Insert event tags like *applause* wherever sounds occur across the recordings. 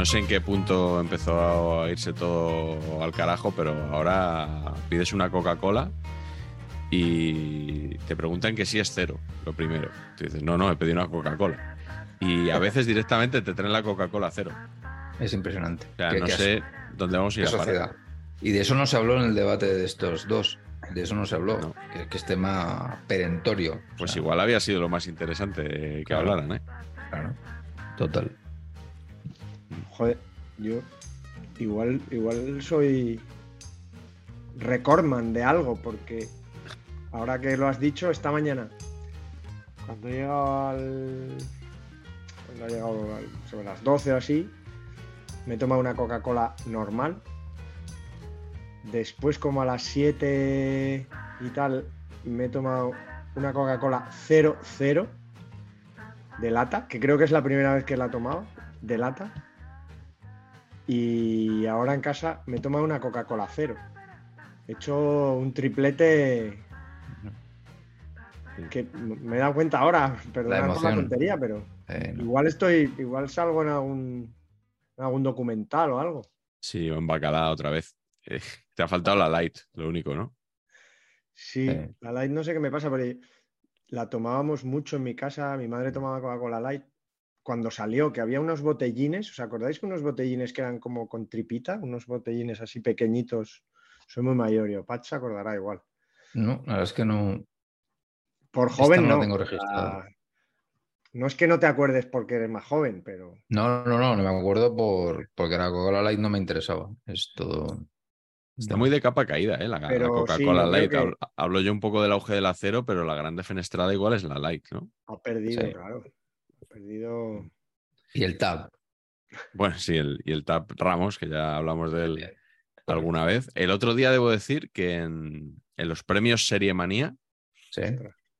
No, sé en qué punto empezó a irse todo al carajo, pero ahora pides una Coca-Cola y te preguntan que si es cero, lo primero. Tú dices, no, no, he pedido una Coca-Cola. Y a veces directamente te traen la Coca-Cola cero. Es impresionante. O sea, Qué- no sé dónde vamos a ir a parar. Y de eso no se habló en el debate de estos dos. De eso no se habló. No. Que, que es tema perentorio. Pues O sea, igual había sido lo más interesante que Claro. hablaran, ¿eh? Claro. Total. Joder, yo igual, igual soy recordman de algo, porque ahora que lo has dicho, esta mañana, cuando he llegado al. Cuando he llegado sobre las 12 o así, me he tomado una Coca-Cola normal. Después, como a las 7 y tal, me he tomado una Coca-Cola 00 de lata, que creo que es la primera vez que la he tomado, de lata. Y ahora en casa me he tomado una Coca-Cola cero. He hecho un triplete que me he dado cuenta ahora, perdona por la tontería, pero Eh, no. igual estoy, igual salgo en algún, en algún documental o algo. Sí, en bacalao otra vez. Eh, te ha faltado la light, lo único, ¿no? Sí, Sí. la light no sé qué me pasa, pero la tomábamos mucho en mi casa. Mi madre tomaba Coca-Cola light. Cuando salió, que había unos botellines, ¿os acordáis que unos botellines que eran como con tripita? Unos botellines así pequeñitos. Soy muy mayor, yo. Pat se acordará igual. No, la verdad es que no. Por Esta joven no no. la tengo registrada. no es que no te acuerdes porque eres más joven, pero No, no, no, no me acuerdo por, porque la Coca-Cola Light no me interesaba. Es todo. Está muy de capa caída, ¿eh? La, la sí, Coca-Cola Light. que- Hablo, yo un poco del auge del acero, pero la grande fenestrada igual es la Light, ¿no? ha perdido, Sí. claro. Perdido. Y el tab. Bueno, sí, el, y el Tap Ramos, que ya hablamos de él alguna vez. El otro día debo decir que en, en los premios Serie Manía, Sí.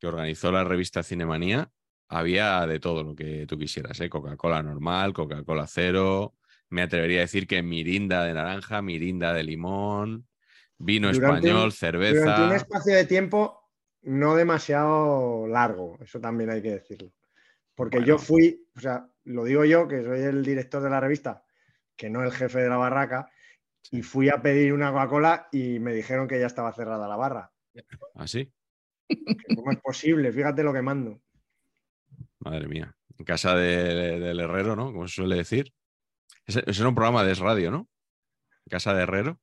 que organizó la revista Cinemanía, había de todo lo que tú quisieras, ¿eh? Coca-Cola normal, Coca-Cola cero. Me atrevería a decir que mirinda de naranja, mirinda de limón, vino Durante español, un- cerveza. Durante un espacio de tiempo no demasiado largo, eso también hay que decirlo. Porque Bueno. yo fui, o sea, lo digo yo, que soy el director de la revista, que no el jefe de la barraca, y fui a pedir una Coca-Cola y me dijeron que ya estaba cerrada la barra. Así, Que ¿Cómo es posible? Fíjate lo que mando. madre mía. En casa de- del herrero, ¿no? Como se suele decir. Ese, ese era un programa de radio, ¿no? En casa de herrero.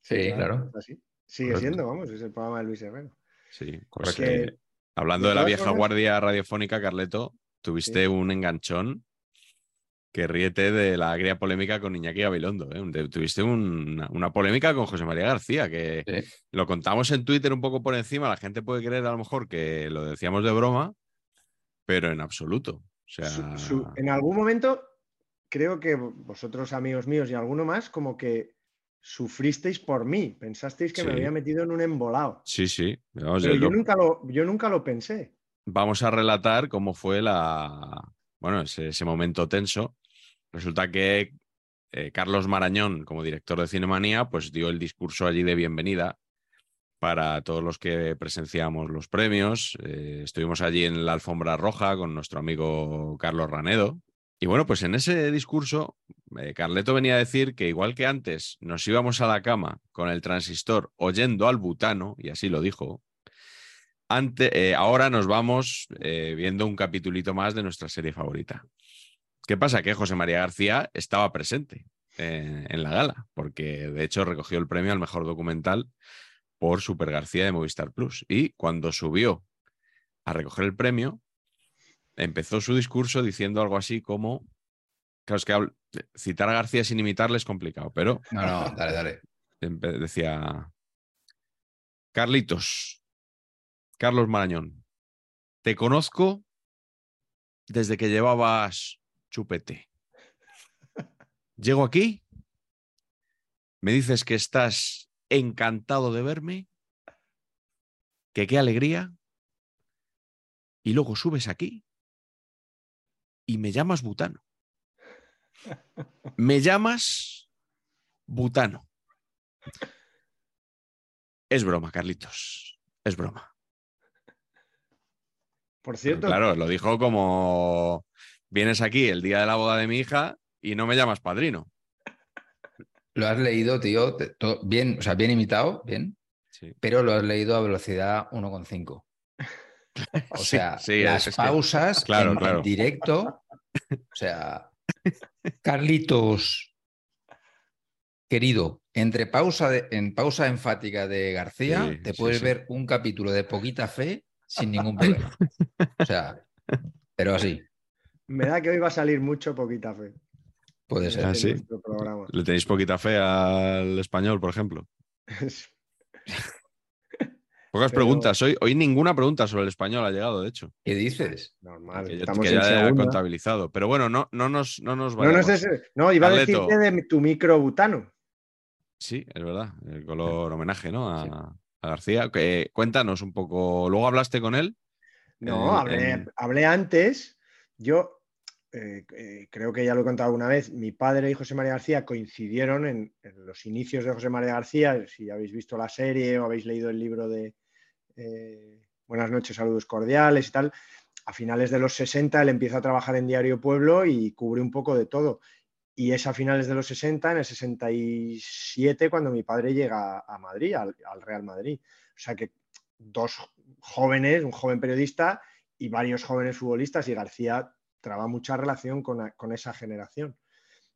Sí, claro. Así. Sigue Correcto. siendo, vamos, es el programa de Luis Herrero. Sí, pues, Correcto. eh, hablando de la vieja formas- guardia radiofónica, Carleto, tuviste Sí. un enganchón que ríete de la agria polémica con Iñaki Gabilondo. ¿eh? Tuviste un- una, polémica con José María García, que Sí. lo contamos en Twitter un poco por encima. La gente puede creer a lo mejor que lo decíamos de broma, pero en absoluto. O sea, Su- su- en algún momento, creo que vosotros, amigos míos, y alguno más, como que sufristeis por mí. Pensasteis que me había metido en un embolado. sí, sí. Vamos, Pero yo lo- nunca lo, yo nunca lo pensé. Vamos a relatar cómo fue la, bueno, ese, momento tenso. Resulta que eh, Carlos Marañón, como director de Cinemanía, pues dio el discurso allí de bienvenida para todos los que presenciamos los premios. Eh, estuvimos allí en la alfombra roja con nuestro amigo Carlos Ranedo, Y bueno, pues en ese discurso, eh, Carleto venía a decir que igual que antes nos íbamos a la cama con el transistor oyendo al butano, y así lo dijo, ante, eh, ahora nos vamos eh, viendo un capitulito más de nuestra serie favorita. ¿Qué pasa? Que José María García estaba presente eh, en la gala, porque de hecho recogió el premio al mejor documental por Super García de Movistar Plus. Y cuando subió a recoger el premio, empezó su discurso diciendo algo así como. Claro, es que citar a García sin imitarle es complicado, pero No, no, dale, dale. decía. Carlitos, Carlos Marañón, te conozco desde que llevabas chupete. *laughs* Llego aquí, me dices que estás encantado de verme, que qué alegría, y luego subes aquí y me llamas butano. Me llamas butano. Es broma, Carlitos. Es broma. Por Pero cierto, claro, lo dijo como vienes aquí el día de la boda de mi hija y no me llamas padrino. Lo has leído, tío, bien, o sea, bien imitado, bien, Sí. pero lo has leído a velocidad 1,5. O *laughs* Sí, sea, sí, las es que- pausas claro, en, claro. directo. O sea, Carlitos, querido, entre pausa de- en pausa enfática de García, Sí, te sí, puedes sí. ver un capítulo de poquita fe sin ningún problema. O sea, pero así, me da que hoy va a salir mucho poquita fe. puede ser. Ah, sí. ¿Le tenéis poquita fe al español, por ejemplo? *laughs* Pocas Pero- preguntas. Hoy, hoy ninguna pregunta sobre el español ha llegado, de hecho. ¿Qué dices? Normal, Que, estamos que en ya he contabilizado. Pero bueno, no, no nos, no nos No, no, vayamos. no, iba a decirte de tu micro butano. Sí, es verdad. El color homenaje, ¿no? A, a García. Que, cuéntanos un poco. Luego hablaste con él. No, hablé, en- hablé antes. Yo eh, eh, creo que ya lo he contado alguna vez. Mi padre y José María García coincidieron en, en los inicios de José María García. Si habéis visto la serie o habéis leído el libro de eh, Buenas noches, saludos cordiales y tal. A finales de los 60 él empieza a trabajar en Diario Pueblo y cubre un poco de todo. Y es a finales de los 60, en el 67, cuando mi padre llega a Madrid, al, al Real Madrid. O sea que dos jóvenes, un joven periodista y varios jóvenes futbolistas, y García traba mucha relación con, esa generación.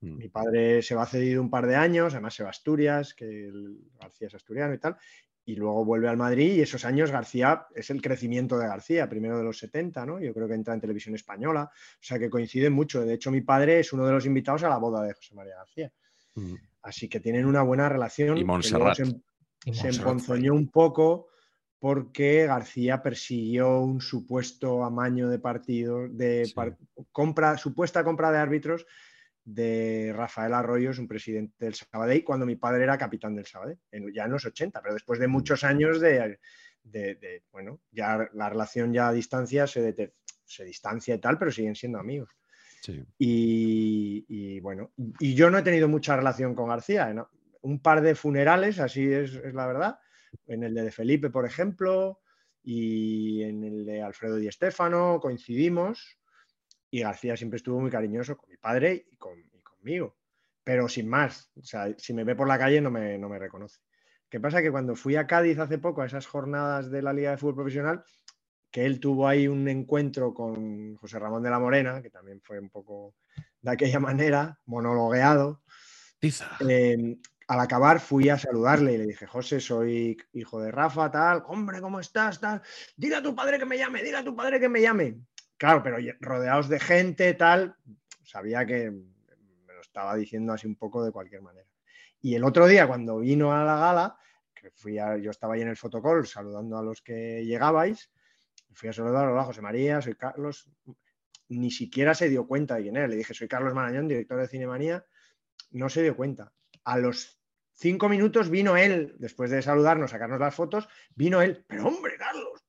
Mm. Mi padre se va cedido un par de años, además se va a Asturias, que el- García es asturiano y tal, y luego vuelve al Madrid y esos años García es el crecimiento de García, primero de los 70, ¿no? Yo creo que entra en televisión española, o sea que coinciden mucho. De hecho, mi padre es uno de los invitados a la boda de José María García. Mm. Así que tienen una buena relación. Y Montserrat. se- Y se Montserrat emponzoñó un poco porque García persiguió un supuesto amaño de partidos, de Sí. par- compra, supuesta compra de árbitros de Rafael Arroyos, un presidente del Sabadell, cuando mi padre era capitán del Sabadell, en- ya en los 80, pero después de muchos años de, de- de, bueno, ya la relación ya a distancia se, se distancia y tal, pero siguen siendo amigos. Sí. Y, y, bueno, y yo no he tenido mucha relación con García. ¿no? Un par de funerales, así es, es la verdad. En el de Felipe, por ejemplo, y en el de Alfredo Di Stéfano coincidimos. Y García siempre estuvo muy cariñoso con mi padre y, con, y conmigo. Pero sin más. O sea, si me ve por la calle no me, no me reconoce. ¿Qué pasa? Que cuando fui a Cádiz hace poco, a esas jornadas de la Liga de Fútbol Profesional, que él tuvo ahí un encuentro con José Ramón de la Morena, que también fue un poco de aquella manera, monologueado. Eh, al acabar fui a saludarle y le dije, José, soy hijo de Rafa, tal, hombre, ¿cómo estás? Tal, dile a tu padre que me llame, dile a tu padre que me llame. Claro, pero rodeados de gente, tal, sabía que me lo estaba diciendo así un poco de cualquier manera. Y el otro día, cuando vino a la gala, que fui a, yo estaba ahí en el fotocall saludando a los que llegabais, fui a saludar, hola José María, soy Carlos, ni siquiera se dio cuenta de quién era. Le dije, soy Carlos Marañón, director de Cinemanía, no se dio cuenta. A los cinco minutos vino él, después de saludarnos, sacarnos las fotos, vino él, pero hombre, Carlos,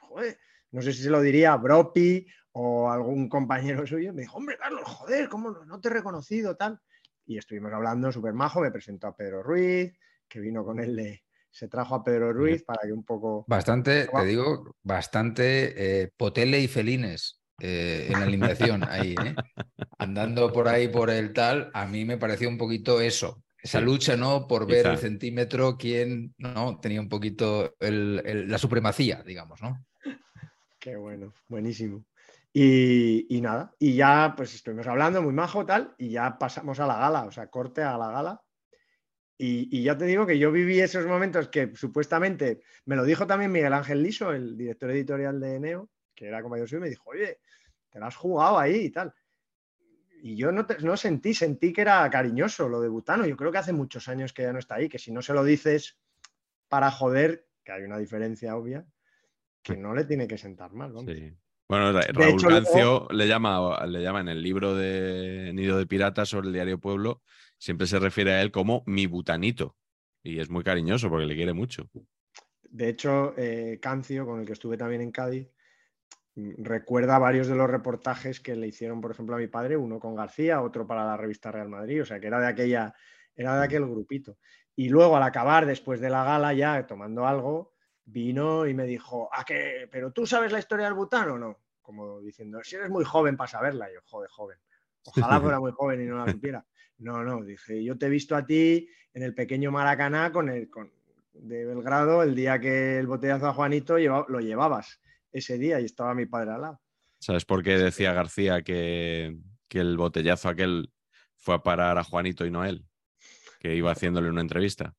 joder, no sé si se lo diría a Bropi o algún compañero suyo, me dijo, hombre, Carlos, joder, ¿cómo no, no te he reconocido tal? Y estuvimos hablando súper majo, me presentó a Pedro Ruiz, que vino con él, de, se trajo a Pedro Ruiz para que un poco... Bastante, te digo, bastante eh, potele y felines. eh, en la alineación *laughs* ahí, ¿eh? andando por ahí por el tal, a mí me pareció un poquito eso. Esa Sí. lucha, ¿no? Por ver Quizá. el centímetro, quién no tenía un poquito el- el- la supremacía, digamos, ¿no? Bueno, buenísimo. Y, nada, y ya pues estuvimos hablando muy majo tal, y ya pasamos a la gala, o sea, corte a la gala. Y, ya te digo que yo viví esos momentos que supuestamente me lo dijo también Miguel Ángel Liso, el director editorial de Neo, que era compañero suyo, y me dijo, oye, te la has jugado ahí y tal. Y yo no, no sentí, sentí que era cariñoso lo de Butano. Yo creo que hace muchos años que ya no está ahí, que si no se lo dices para joder, que hay una diferencia obvia, que no le tiene que sentar mal. vamos. Sí. Bueno, Ra- Raúl hecho, luego- Cancio le, llama, le llama en el libro de Nido de Piratas sobre el diario Pueblo, siempre se refiere a él como mi butanito. Y es muy cariñoso porque le quiere mucho. De hecho, eh, Cancio, con el que estuve también en Cádiz, mm, recuerda varios de los reportajes que le hicieron, por ejemplo, a mi padre, uno con García, otro para la revista Real Madrid, o sea, que era de aquella, era de aquel grupito. Y luego al acabar, después de la gala, ya tomando algo, vino y me dijo, ¿a qué? ¿Pero tú sabes la historia del butano o no? Como diciendo, si eres muy joven para saberla, Y yo, joder, joven. Ojalá fuera muy joven y no la supiera. No, no, dije, yo te he visto a ti en el pequeño Maracaná con el, con, de Belgrado el día que el botellazo a Juanito lleva- lo llevabas ese día y estaba mi padre al lado. ¿Sabes por qué decía García que, que el botellazo aquel fue a parar a Juanito y no a él? Que iba haciéndole una entrevista.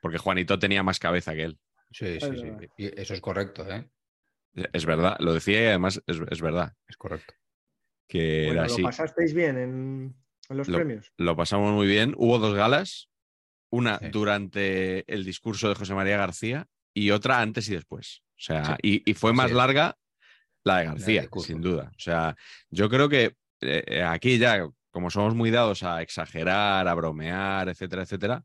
Porque Juanito tenía más cabeza que él. Sí, sí, sí. Y eso es correcto, ¿eh? Es verdad, lo decía y además es, es verdad. Es correcto. Que Bueno, era ¿Lo así. pasasteis bien en, en los Lo- premios? Lo pasamos muy bien. Hubo dos galas, una Sí. durante el discurso de José María García y otra antes y después. O sea, Sí, y, y fue más larga la de García, sin duda. O sea, yo creo que eh, eh, aquí ya, como somos muy dados a exagerar, a bromear, etcétera, etcétera,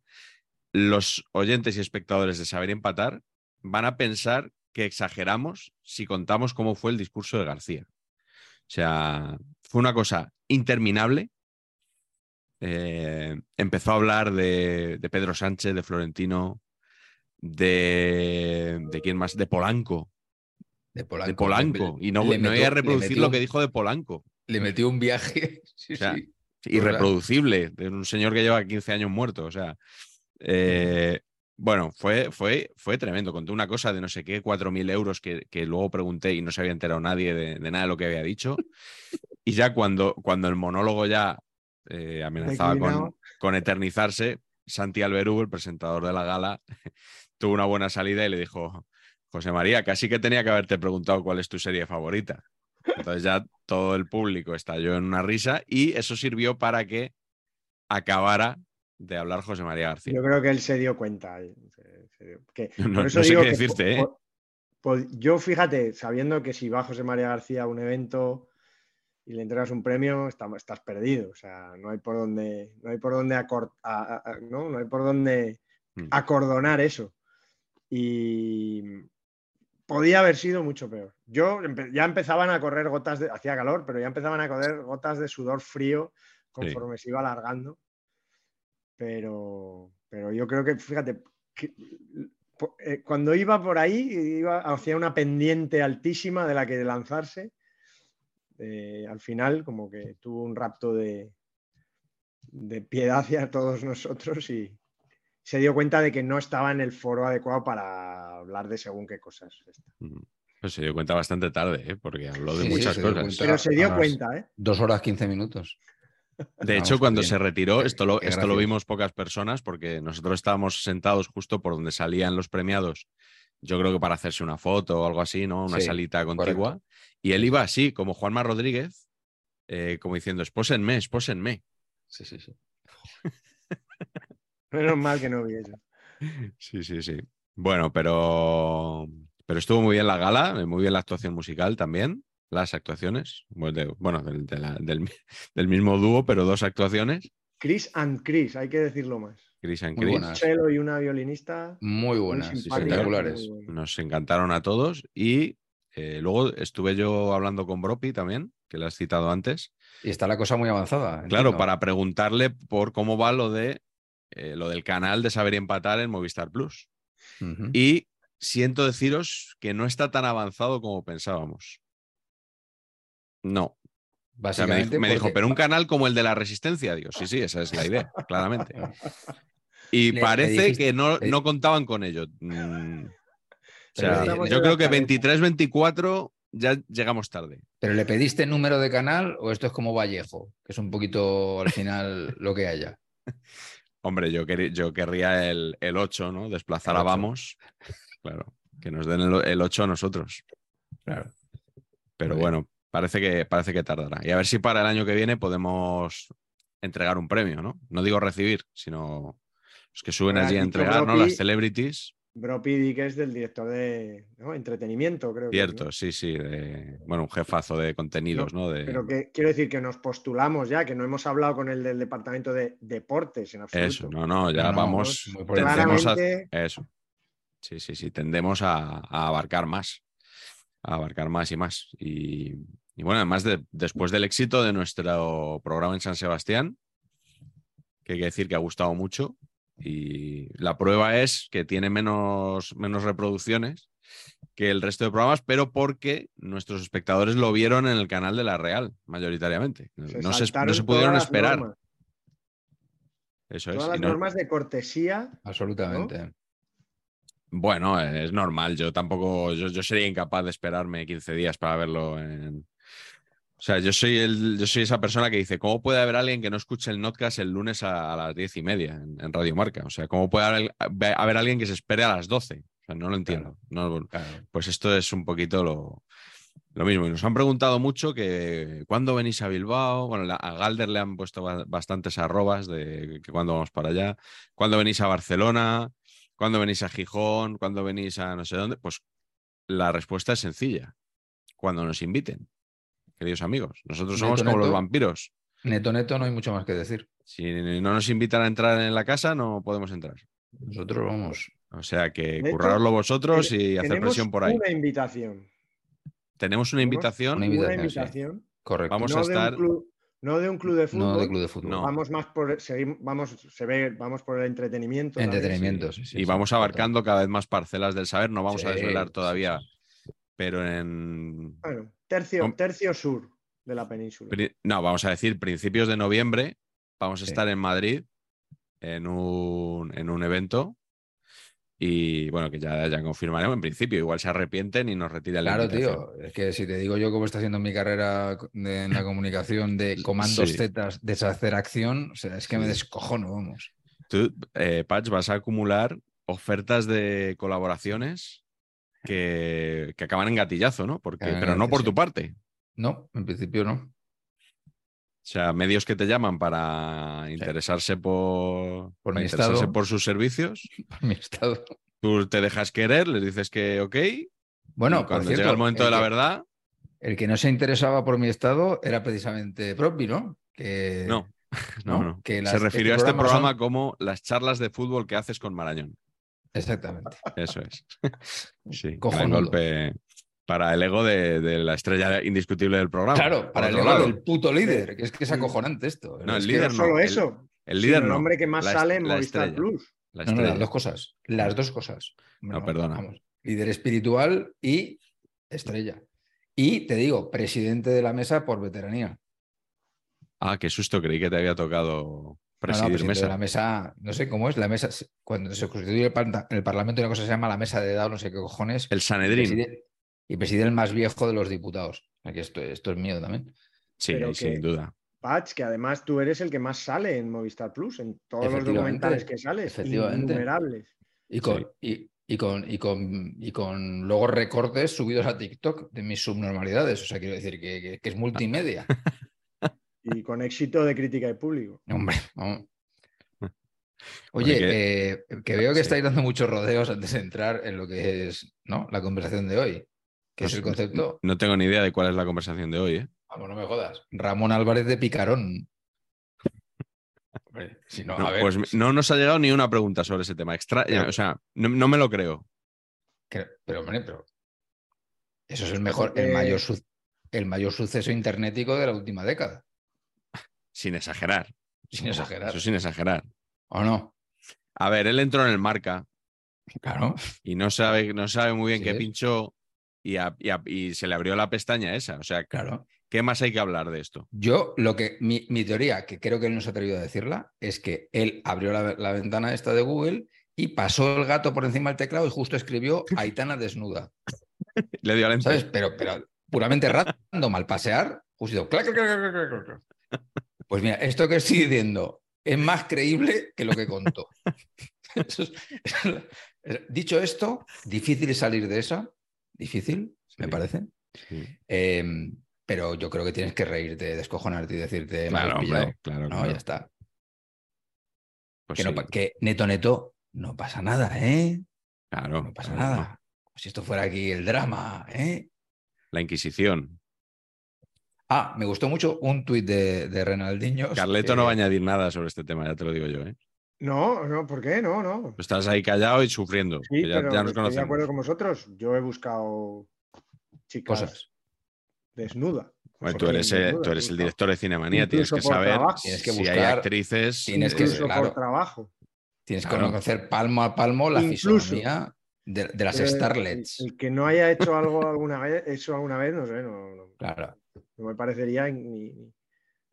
los oyentes y espectadores de Saber Empatar van a pensar que exageramos si contamos cómo fue el discurso de García. O sea, fue una cosa interminable. Eh, empezó a hablar de, de Pedro Sánchez, de Florentino, de, de quién más, de Polanco, De Polanco. de Polanco. Le- Y no, no voy metió- a reproducir lo metió- que dijo de Polanco. Le metió un viaje. *laughs* Sí, O sea, sí. Irreproducible, de un señor que lleva 15 años muerto. O sea, eh, bueno, fue, fue, fue tremendo. Contó una cosa de no sé qué, 4.000 euros que, que luego pregunté y no se había enterado nadie de, de nada de lo que había dicho. Y ya cuando, cuando el monólogo ya eh, amenazaba con, con eternizarse, Santi Alberú, el presentador de la gala, *laughs* tuvo una buena salida y le dijo, José María, casi que tenía que haberte preguntado cuál es tu serie favorita. Entonces ya todo el público estalló en una risa y eso sirvió para que acabara de hablar José María García. Yo creo que él se dio cuenta. eh, se- se dio- que- *laughs* No- sé digo qué que decirte, ¿eh? yo fíjate, sabiendo que si va José María García a un evento y le entregas un premio, está- estás perdido. O sea, no hay por dónde, no hay por dónde acor- a- a- a- ¿no? No hay por dónde Mm. acordonar eso. Y podía haber sido mucho peor. Yo empe- ya empezaban a correr gotas de, hacía calor, pero ya empezaban a correr gotas de sudor frío conforme se iba alargando. Pero, pero yo creo que, fíjate, que, eh, cuando iba por ahí, iba hacia una pendiente altísima de la que lanzarse. eh, al final, como que tuvo un rapto de, de piedad hacia todos nosotros y se dio cuenta de que no estaba en el foro adecuado para hablar de según qué cosas. Pues se dio cuenta bastante tarde, ¿eh? porque habló de Sí, muchas cosas. cuenta. Pero se dio cuenta, ¿eh? Dos horas, quince minutos. De hecho, cuando bien. se retiró, esto lo, esto lo vimos pocas personas porque nosotros estábamos sentados justo por donde salían los premiados. Yo creo que para hacerse una foto o algo así, ¿no? Una Sí, salita contigua. Y él iba así, como Juanma Rodríguez, eh, como diciendo, espósenme, espósenme. Sí, sí, sí. *laughs* Menos mal que no vi eso. Sí, sí, sí. Bueno, pero, pero estuvo muy bien la gala, muy bien la actuación musical también, las actuaciones. Bueno, de- bueno, del, de la- del mi- *laughs* del mismo dúo, pero dos actuaciones. Chris and Chris, hay que decirlo más. Chris and Chris. buenas. Cello y una violinista. Muy buenas, espectaculares. Nos encantaron a todos y eh, luego estuve yo hablando con Bropi también, que le has citado antes. Y está la cosa muy avanzada. Claro, entiendo. para preguntarle por cómo va lo de eh, lo del canal de Saber y Empatar en Movistar Plus. Y siento deciros que no está tan avanzado como pensábamos. No. O sea, me, Básicamente. dijo, me dijo, pero un canal como el de la Resistencia. Digo, sí, sí, esa es la idea, claramente. *laughs* Y Le- le parece dijiste- que no, no contaban con ello. Mm, *laughs* o sea, yo creo que le- 23, 24 ya llegamos tarde. ¿Pero le pediste número de canal o esto es como Vallejo? Que es un poquito al final *laughs* lo que haya. Hombre, yo, quer- yo querría el, el 8, ¿no? Desplazar El a 8. Vamos. Claro, que nos den el, el 8 a nosotros. Claro. Pero bueno, parece que, parece que tardará. Y a ver si para el año que viene podemos entregar un premio, ¿no? No digo recibir, sino los que suben Ahora, allí a entregar, ¿no? Las celebrities. Bro Pidi, que es del director de ¿no? entretenimiento, creo. que es, ¿no? Cierto, sí, sí. de- bueno, un jefazo de contenidos, ¿no? De, Pero que quiero decir que nos postulamos ya, que no hemos hablado con el del departamento de deportes en absoluto. Eso, no, no, ya vamos. tendemos a, Claramente, eso. Sí, sí, sí. Tendemos a, a abarcar más. A abarcar más y más. Y, y bueno, además de, después del éxito de nuestro programa en San Sebastián, que hay que decir que ha gustado mucho. Y la prueba es que tiene menos, menos reproducciones que el resto de programas, pero porque nuestros espectadores lo vieron en el canal de la Real, mayoritariamente. se no, se, no se pudieron esperar. normas, Eso es. todas y las no- normas de cortesía. Absolutamente. Bueno, es normal. Yo tampoco, yo, yo sería incapaz de esperarme 15 días para verlo en. O sea, yo soy el, yo soy esa persona que dice, ¿cómo puede haber alguien que no escuche el notcast el lunes a, a las diez y media en, en Radio Marca? O sea, ¿cómo puede haber, haber alguien que se espere a las 12? O sea, no lo entiendo. No- Claro. pues esto es un poquito lo, lo mismo. Y nos han preguntado mucho que cuándo venís a Bilbao. Bueno, la- a Galder le han puesto ba- bastantes arrobas de que cuándo vamos para allá. ¿Cuándo venís a Barcelona? ¿Cuándo venís a Gijón? ¿Cuándo venís a no sé dónde? Pues la respuesta es sencilla. Cuando nos inviten, queridos amigos. Nosotros somos Neto, como los neto. vampiros. Neto, neto, no hay mucho más que decir. Si no nos invitan a entrar en la casa, no podemos entrar. Nosotros vamos. O sea que currarlo vosotros y hacer Tenemos presión por ahí. Una invitación. Tenemos una tenemos invitación. una Una invitación, sí. Correcto. Vamos no a de estar- un club, no de un club de fútbol. no de club de fútbol. No. Vamos más por seguim- vamos, se ve, vamos por el entretenimiento. Entretenimiento, sí, sí, y sí, vamos abarcando cada vez más parcelas del saber. No vamos a desvelar sí, todavía, sí, pero en. Bueno, tercio, tercio sur de la península. No, vamos a decir principios de noviembre. Vamos a Sí. estar en Madrid en un, en un evento. Y bueno, que ya, ya confirmaremos en principio. Igual se arrepienten y nos retiran la Claro, tío. Es que si te digo yo cómo está haciendo mi carrera de- en la comunicación de comandos Sí. zetas, deshacer acción, o sea, es que me descojono, vamos. Tú, eh, Patch, vas a acumular ofertas de colaboraciones que, que acaban en gatillazo, ¿no? Porque, pero no por tu parte. No, en principio no. O sea, medios que te llaman para interesarse por, Por para mi interesarse estado. por sus servicios. *laughs* Mi estado. Tú te dejas querer, les dices que ok. Bueno, por cuando cierto, llega el momento de la que- verdad, El que no se interesaba por mi estado era precisamente Propi, ¿no? Que, no. *laughs* No, ¿no? no. Que las- Se refirió a este programa programa son- como las charlas de fútbol que haces con Marañón. Exactamente. Eso es. *laughs* Sí, Cojonudo. golpe para el ego de, de la estrella indiscutible del programa. Claro, para el ego lado. del puto líder, que es que es acojonante esto. No, el Es que- líder no solo el- eso. El líder el no. hombre que más la sale en la Movistar estrella. Plus. La No, no, las dos cosas. Las dos cosas. No, perdona. vamos, líder espiritual y estrella. Y te digo, presidente de la mesa por veteranía. Ah, qué susto, creí que te había tocado No, no, presidir mesa. de la mesa, no sé cómo es, la mesa, cuando se constituye el, par- el Parlamento, una cosa que se llama la mesa de edad, no sé qué cojones. El y Sanedrín. preside, y preside el más viejo de los diputados. Aquí esto, esto es mío también. Sí, Pero ahí que- sin duda. Patch, que además tú eres el que más sale en Movistar Plus, en todos los documentales que sales, efectivamente. innumerables. Y con, Sí. y, y con, y, con, y con luego recortes subidos a TikTok de mis subnormalidades. O sea, quiero decir que, que- que es multimedia. *laughs* Y con éxito de crítica y público. Hombre, vamos. *laughs* Oye, que- eh, que veo que Sí. estáis dando muchos rodeos antes de entrar en lo que es ¿no? la conversación de hoy, que No es el concepto. No tengo ni idea de cuál es la conversación de hoy, ¿eh? Vamos, no me jodas. Ramón Álvarez de Picarón. *laughs* Hombre, si no, No, a ver, pues no nos ha llegado ni una pregunta sobre ese tema. Extra... Pero- O sea, no, no me lo creo. pero hombre, pero eso es el mejor, el Porque- mayor, su- el mayor suceso internético de la última década, Sin exagerar. sin exagerar. Eso sin exagerar. ¿O no? A ver, él entró en el marca Claro. y no sabe, no sabe muy bien Sí qué pinchó y, a- y a- y se le abrió la pestaña esa. O sea, Claro. ¿Qué más hay que hablar de esto? Yo, lo que, mi, mi teoría, que creo que él no se ha atrevido a decirla, es que él abrió la, la ventana esta de Google y pasó el gato por encima del teclado y justo escribió Aitana desnuda. *laughs* Le dio al. ¿Sabes? Pero, pero puramente random al pasear, justo clac, clac, clac, clac, clac, clac. Pues mira, esto que estoy diciendo es más creíble que lo que contó. *laughs* Dicho esto, difícil salir de esa. Difícil, me parece. Sí. Eh, pero yo creo que tienes que reírte, descojonarte y decirte, Claro, hombre, claro, No, claro. ya está. Pues que, sí, que neto, neto, no pasa nada, ¿eh? claro, No pasa claro, nada. Como si esto fuera aquí el drama, ¿eh? La Inquisición. Ah, me gustó mucho un tuit de, de Renaldinho. Carleto no va a añadir nada sobre este tema, ya te lo digo yo. ¿eh? No, no, ¿por qué? No, no. Estás ahí callado y sufriendo. Sí, que ya, pero ya nos estoy de acuerdo con vosotros. Yo he buscado chicas Cosas. desnudas. Bueno, Porque tú eres, eh, tú eres el director de Cinemanía, tienes que saber trabajo. Tienes que si hay buscar- actrices. tienes que- eh, Incluso claro. por trabajo. Tienes que Claro. conocer palmo a palmo la Incluso. fisonomía de, de las Eh, starlets. El, el que no haya hecho algo alguna vez, eso alguna vez, no sé, no, no- Claro. No me parecería ni, ni-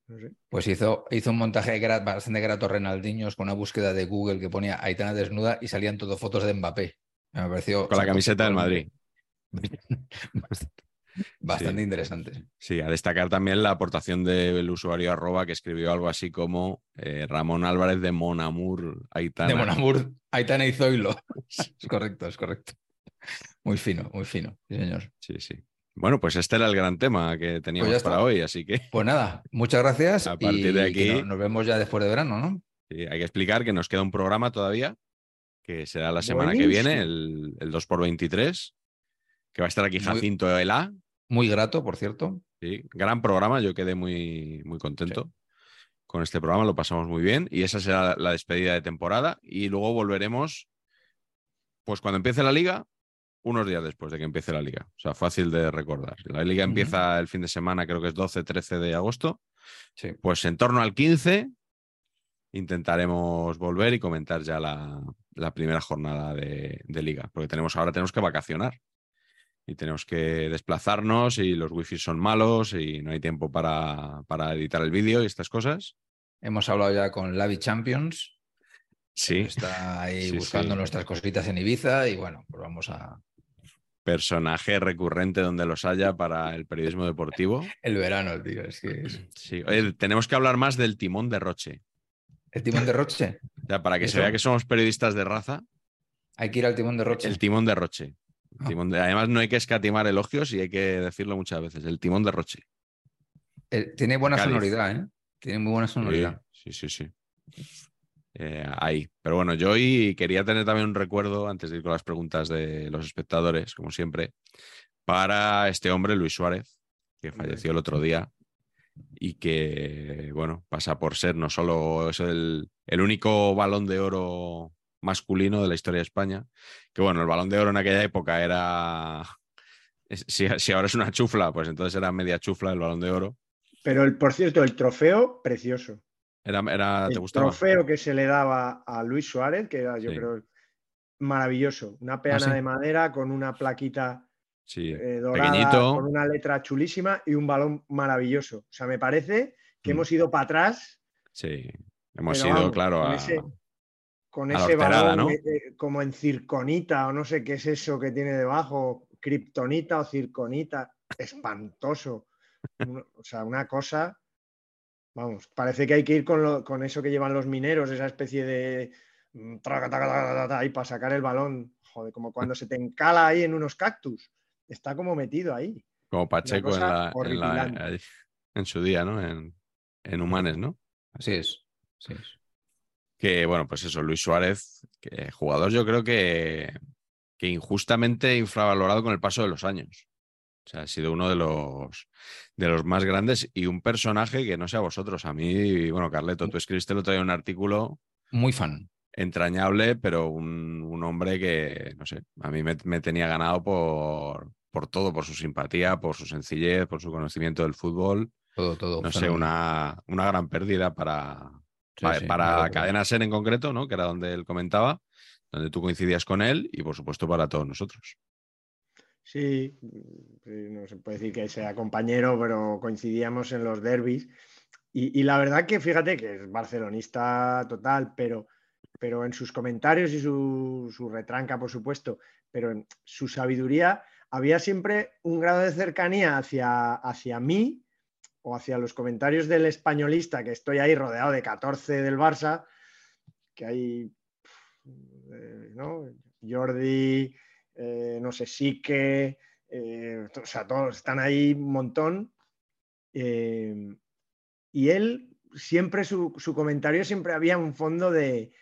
no sé. Pues hizo, hizo un montaje bastante grato Renaldiños con una búsqueda de Google que ponía Aitana desnuda y salían todo fotos de Mbappé. Me pareció. Con la camiseta del Madrid. *laughs* Bastante Sí. interesante. Sí, a destacar también la aportación del usuario arroba que escribió algo así como eh, Ramón Álvarez de Monamur Aitana. De Monamur, Aitana y Zoilo. *laughs* es correcto, es correcto. Muy fino, muy fino. Sí, señor. Sí, sí. Bueno, pues este era el gran tema que teníamos Pues ya para hoy, así que Pues nada, muchas gracias. A partir de y aquí- no- nos vemos ya después de verano, ¿no? sí, hay que explicar que nos queda un programa todavía, que será la semana que viene, el, el 2x23, que va a estar aquí Muy- Jacinto Elá. Muy grato, por cierto. Sí, gran programa, yo quedé muy, muy contento con este programa, lo pasamos muy bien y esa será la despedida de temporada y luego volveremos, pues cuando empiece la liga, unos días después de que empiece la liga. O sea, fácil de recordar. La liga empieza el fin de semana, creo que es 12-13 de agosto, Sí. pues en torno al 15 intentaremos volver y comentar ya la, la primera jornada de, de liga, porque tenemos ahora tenemos que vacacionar y tenemos que desplazarnos y los wifi son malos y no hay tiempo para, para editar el vídeo y estas cosas. Hemos hablado ya con Lavi Champions. Sí, Está ahí Sí, buscando sí. nuestras cositas en Ibiza y bueno, pues vamos a. personaje recurrente donde los haya para el periodismo deportivo. *laughs* El verano, tío. Es que es- *clears throat* Sí, oye, tenemos que hablar más del timón de Roche. El timón de Roche. O sea, para que se vea que somos periodistas de raza, Hay que ir al timón de Roche. el timón de Roche. El Ah. timón de- Además, no hay que escatimar elogios y hay que decirlo muchas veces. El timón de Roche. Tiene buena Cádiz. sonoridad, ¿eh? Tiene muy buena sonoridad. Sí, sí, sí. sí. Eh, ahí. Pero bueno, yo hoy quería tener también un recuerdo, antes de ir con las preguntas de los espectadores, como siempre, para este hombre, Luis Suárez, que falleció el otro día y que, bueno, pasa por ser no solo es el, el único balón de oro masculino de la historia de España, que bueno, el balón de oro en aquella época era... Si, si ahora es una chufla, pues entonces era media chufla el balón de oro. Pero el, por cierto, el trofeo, precioso. Era, era, ¿Te el gustaba? trofeo que se le daba a Luis Suárez, que era, yo Sí. creo, maravilloso. Una peana sí? de madera con una plaquita Sí, eh, dorada, pequeñito. con una letra chulísima y un balón maravilloso. O sea, me parece que Mm. hemos ido para atrás Sí, hemos ido, vamos, claro, con a, ese- con a la ese horterada, balón ¿no? eh, eh, como en circonita o no sé qué es eso que tiene debajo, kriptonita o circonita, espantoso. O sea, una cosa, vamos, parece que hay que ir con, lo- con eso que llevan los mineros, esa especie de mm, traca, taca, taca, taca, taca, ahí para sacar el balón, joder, como cuando se te encala ahí en unos cactus, está como metido ahí. como Pacheco en, la, en, la- horripilante. ahí, en su día, ¿no? En, en Humanes, ¿no? Así es. así es. Que bueno, pues eso, Luis Suárez, que jugador yo creo que, que injustamente infravalorado con el paso de los años. O sea, ha sido uno de los, de los más grandes y un personaje que no sé a vosotros. A mí, bueno, Carleto, tú escribiste el otro día un artículo Muy fan. entrañable, pero un, un hombre que, no sé, a mí me, me tenía ganado por, por todo, por su simpatía, por su sencillez, por su conocimiento del fútbol. Todo, todo. No sé, una, una gran pérdida para, Sí, para, sí, para. Cadena Ser en concreto, ¿no? Que era donde él comentaba, donde tú coincidías con él y por supuesto para todos nosotros. Sí, no se puede decir que sea compañero, pero coincidíamos en los derbis. Y, la verdad que fíjate que es barcelonista total, pero, pero en sus comentarios y su, su, retranca, por supuesto, pero en su sabiduría había siempre un grado de cercanía hacia, hacia mí o hacia los comentarios del españolista, que estoy ahí rodeado de 14 del Barça, que hay, eh, ¿no? Jordi, eh, no sé, Sique, eh, o sea, todos están ahí un montón. y él siempre, su, comentario siempre había un fondo de,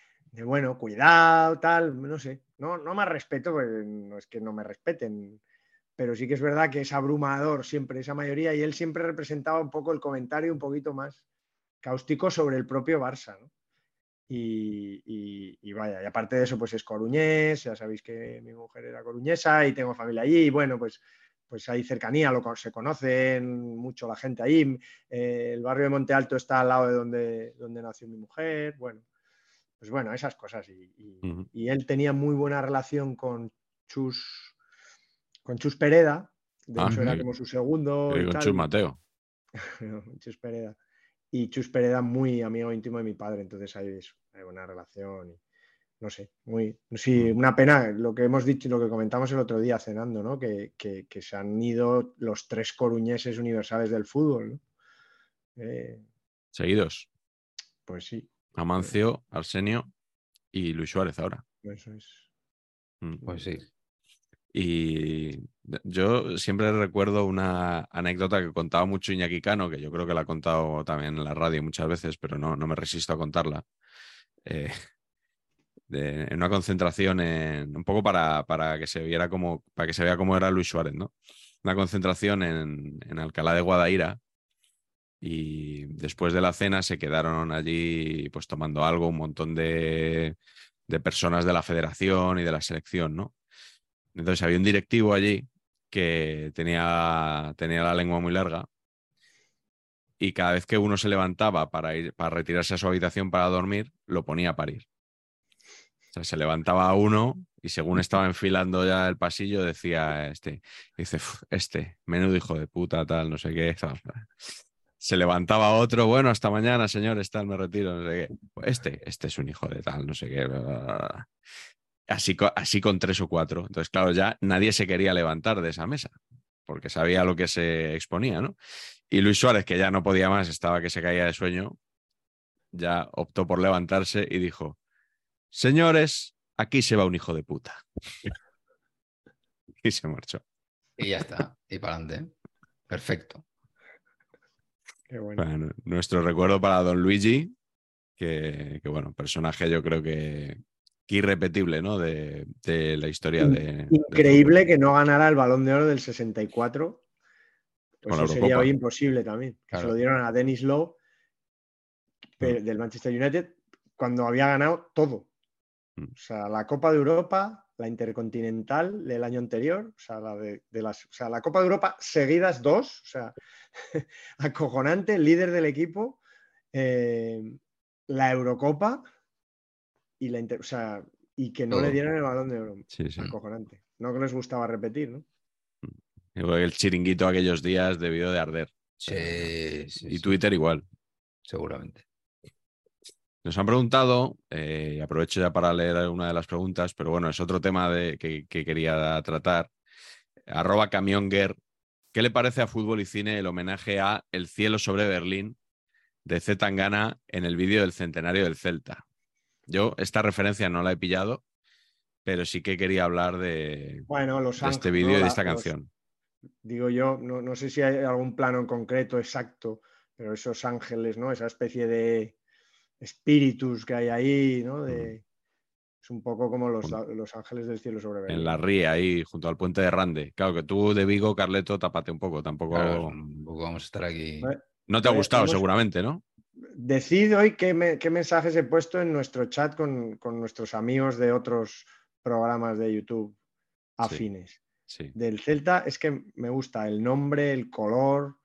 bueno, cuidado, tal, no sé, no, no más respeto, no es que no me respeten, pero sí que es verdad que es abrumador siempre esa mayoría y él siempre representaba un poco el comentario un poquito más cáustico sobre el propio Barça, ¿no? Y, vaya, y aparte de eso, pues es coruñés, ya sabéis que mi mujer era coruñesa y tengo familia allí, y bueno, pues, pues hay cercanía, lo, se conocen mucho la gente ahí. Eh, el barrio de Monte Alto está al lado de donde, donde nació mi mujer, bueno, pues bueno, esas cosas. Y, él tenía muy buena relación con Chus, con Chus Pereda, de hecho ah, era como su segundo. con Chus Mateo. *laughs* Chus Pereda y Chus Pereda muy amigo íntimo de mi padre, entonces hay, eso, hay una relación. no sé, muy, sí, mm. una pena lo que hemos dicho, lo que comentamos el otro día cenando, ¿no? Que, se han ido los tres coruñeses universales del fútbol, ¿no? Eh, Seguidos. Pues sí. Amancio, Arsenio y Luis Suárez ahora. Eso es. Mm. Pues sí. Y yo siempre recuerdo una anécdota que contaba mucho Iñaki que yo creo que la ha contado también en la radio muchas veces, pero no, no me resisto a contarla. Eh, *laughs* en una concentración, en, un poco para, para, que se viera como, para que se vea cómo era Luis Suárez, ¿no? Una concentración en, en Alcalá de Guadaira, y después de la cena se quedaron allí pues tomando algo un montón de, de, personas de la federación y de la selección, ¿no? Entonces había un directivo allí que tenía, tenía la lengua muy larga y cada vez que uno se levantaba para, ir, para retirarse a su habitación para dormir, lo ponía a parir. O sea, se levantaba uno y según estaba enfilando ya el pasillo decía este, dice, este, menudo hijo de puta, tal, no sé qué. *laughs* Se levantaba otro, bueno, hasta mañana, señores, tal, me retiro, no sé qué. Este, este es un hijo de tal, no sé qué. Así, así con tres o cuatro. Entonces, claro, ya nadie se quería levantar de esa mesa, porque sabía lo que se exponía, ¿no? Y Luis Suárez, que ya no podía más, estaba que se caía de sueño, ya optó por levantarse y dijo, señores, aquí se va un hijo de puta. *laughs* y se marchó. Y ya está, y para adelante. Perfecto. Qué bueno. nuestro recuerdo para Don Luigi, que, que, bueno, personaje yo creo que, irrepetible, ¿no? De, la historia de. Increíble que no ganara el balón de oro del 64. Pues eso sería hoy imposible también. Se lo dieron a Dennis Lowe mm. del Manchester United cuando había ganado todo. Mm. O sea, la Copa de Europa, la Intercontinental del año anterior, o sea, la de, las, o sea, la Copa de Europa seguidas dos, o sea, *laughs* acojonante, líder del equipo, eh, la Eurocopa, y, la o sea, y que no le dieran el balón de oro. Sí, sí. Acojonante. No que les gustaba repetir, ¿no? El chiringuito aquellos días debió de arder. Sí, y Twitter igual. Seguramente. Nos han preguntado, eh, y aprovecho ya para leer una de las preguntas, pero bueno, es otro tema de, que, quería tratar. Arroba camionguer. ¿Qué le parece a fútbol y cine el homenaje a El cielo sobre Berlín de Z Tangana en el vídeo del centenario del Celta? Yo esta referencia no la he pillado, pero sí que quería hablar de, bueno, los este vídeo y de esta canción. digo yo, no, sé si hay algún plano en concreto exacto, pero esos ángeles, ¿no? Esa especie de espíritus que hay ahí, ¿no? De, es un poco como los, los, ángeles del cielo sobre En la ría, ahí, junto al puente de Rande. Claro que tú de Vigo, Carleto, tapate un poco, tampoco... vamos a estar aquí... No te ha gustado, seguramente, ¿no? Decid hoy qué, mensajes he puesto en nuestro chat con, nuestros amigos de otros programas de YouTube afines. Del Celta es que me gusta el nombre, el color,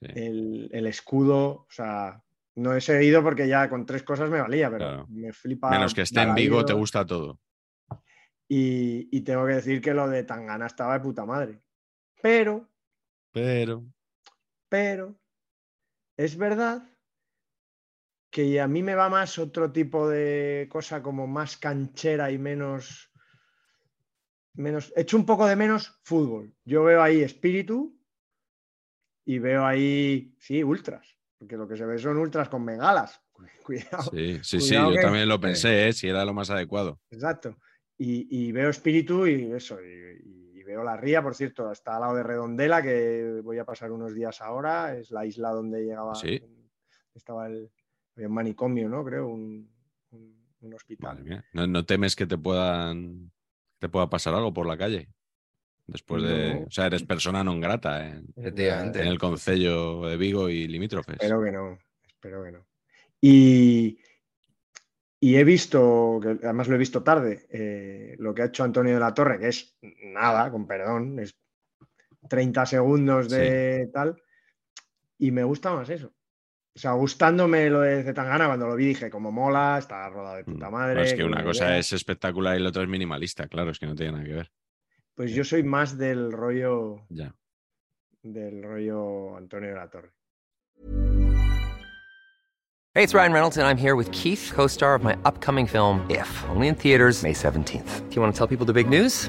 el, escudo. O sea, no he seguido porque ya con tres cosas me valía, pero me flipa. Menos que esté en Vigo, te gusta todo. Y, y tengo que decir que lo de Tangana estaba de puta madre. Pero, Pero. pero, es verdad que a mí me va más otro tipo de cosa como más canchera y menos, menos, echo un poco de menos fútbol. Yo veo ahí espíritu y veo ahí, sí, ultras, porque lo que se ve son ultras con bengalas. *laughs* Cuidado. Sí, sí, sí, yo que- también lo pensé, ¿eh? si era lo más adecuado. Exacto. Y, y veo espíritu y eso, y, y veo la ría, por cierto, está al lado de Redondela, que voy a pasar unos días ahora, es la isla donde llegaba, Sí. estaba el, había un manicomio, ¿no? Creo, un, un- un hospital. Madre mía. ¿No, no temes que te puedan te pueda pasar algo por la calle? Después de. No. O sea, eres persona non grata en, Efectivamente. en el concello de Vigo y limítrofes. Espero que no, espero que no. Y, y he visto, que además lo he visto tarde, eh, lo que ha hecho Antonio de la Torre, que es nada, con perdón, es 30 segundos de tal, y me gusta más eso. O sea, gustándome lo de Zetangana, cuando lo vi dije, como mola, está rodado de puta Mm. madre. Es que una cosa idea. es espectacular y la otra es minimalista, claro, es que no tiene nada que ver. Pues yo soy más del rollo, Ya. del rollo Antonio de la Torre. Hey, it's Ryan Reynolds, and I'm here with Keith, co star of my upcoming film, If, only in theaters, May 17th. Do you want to tell people the big news?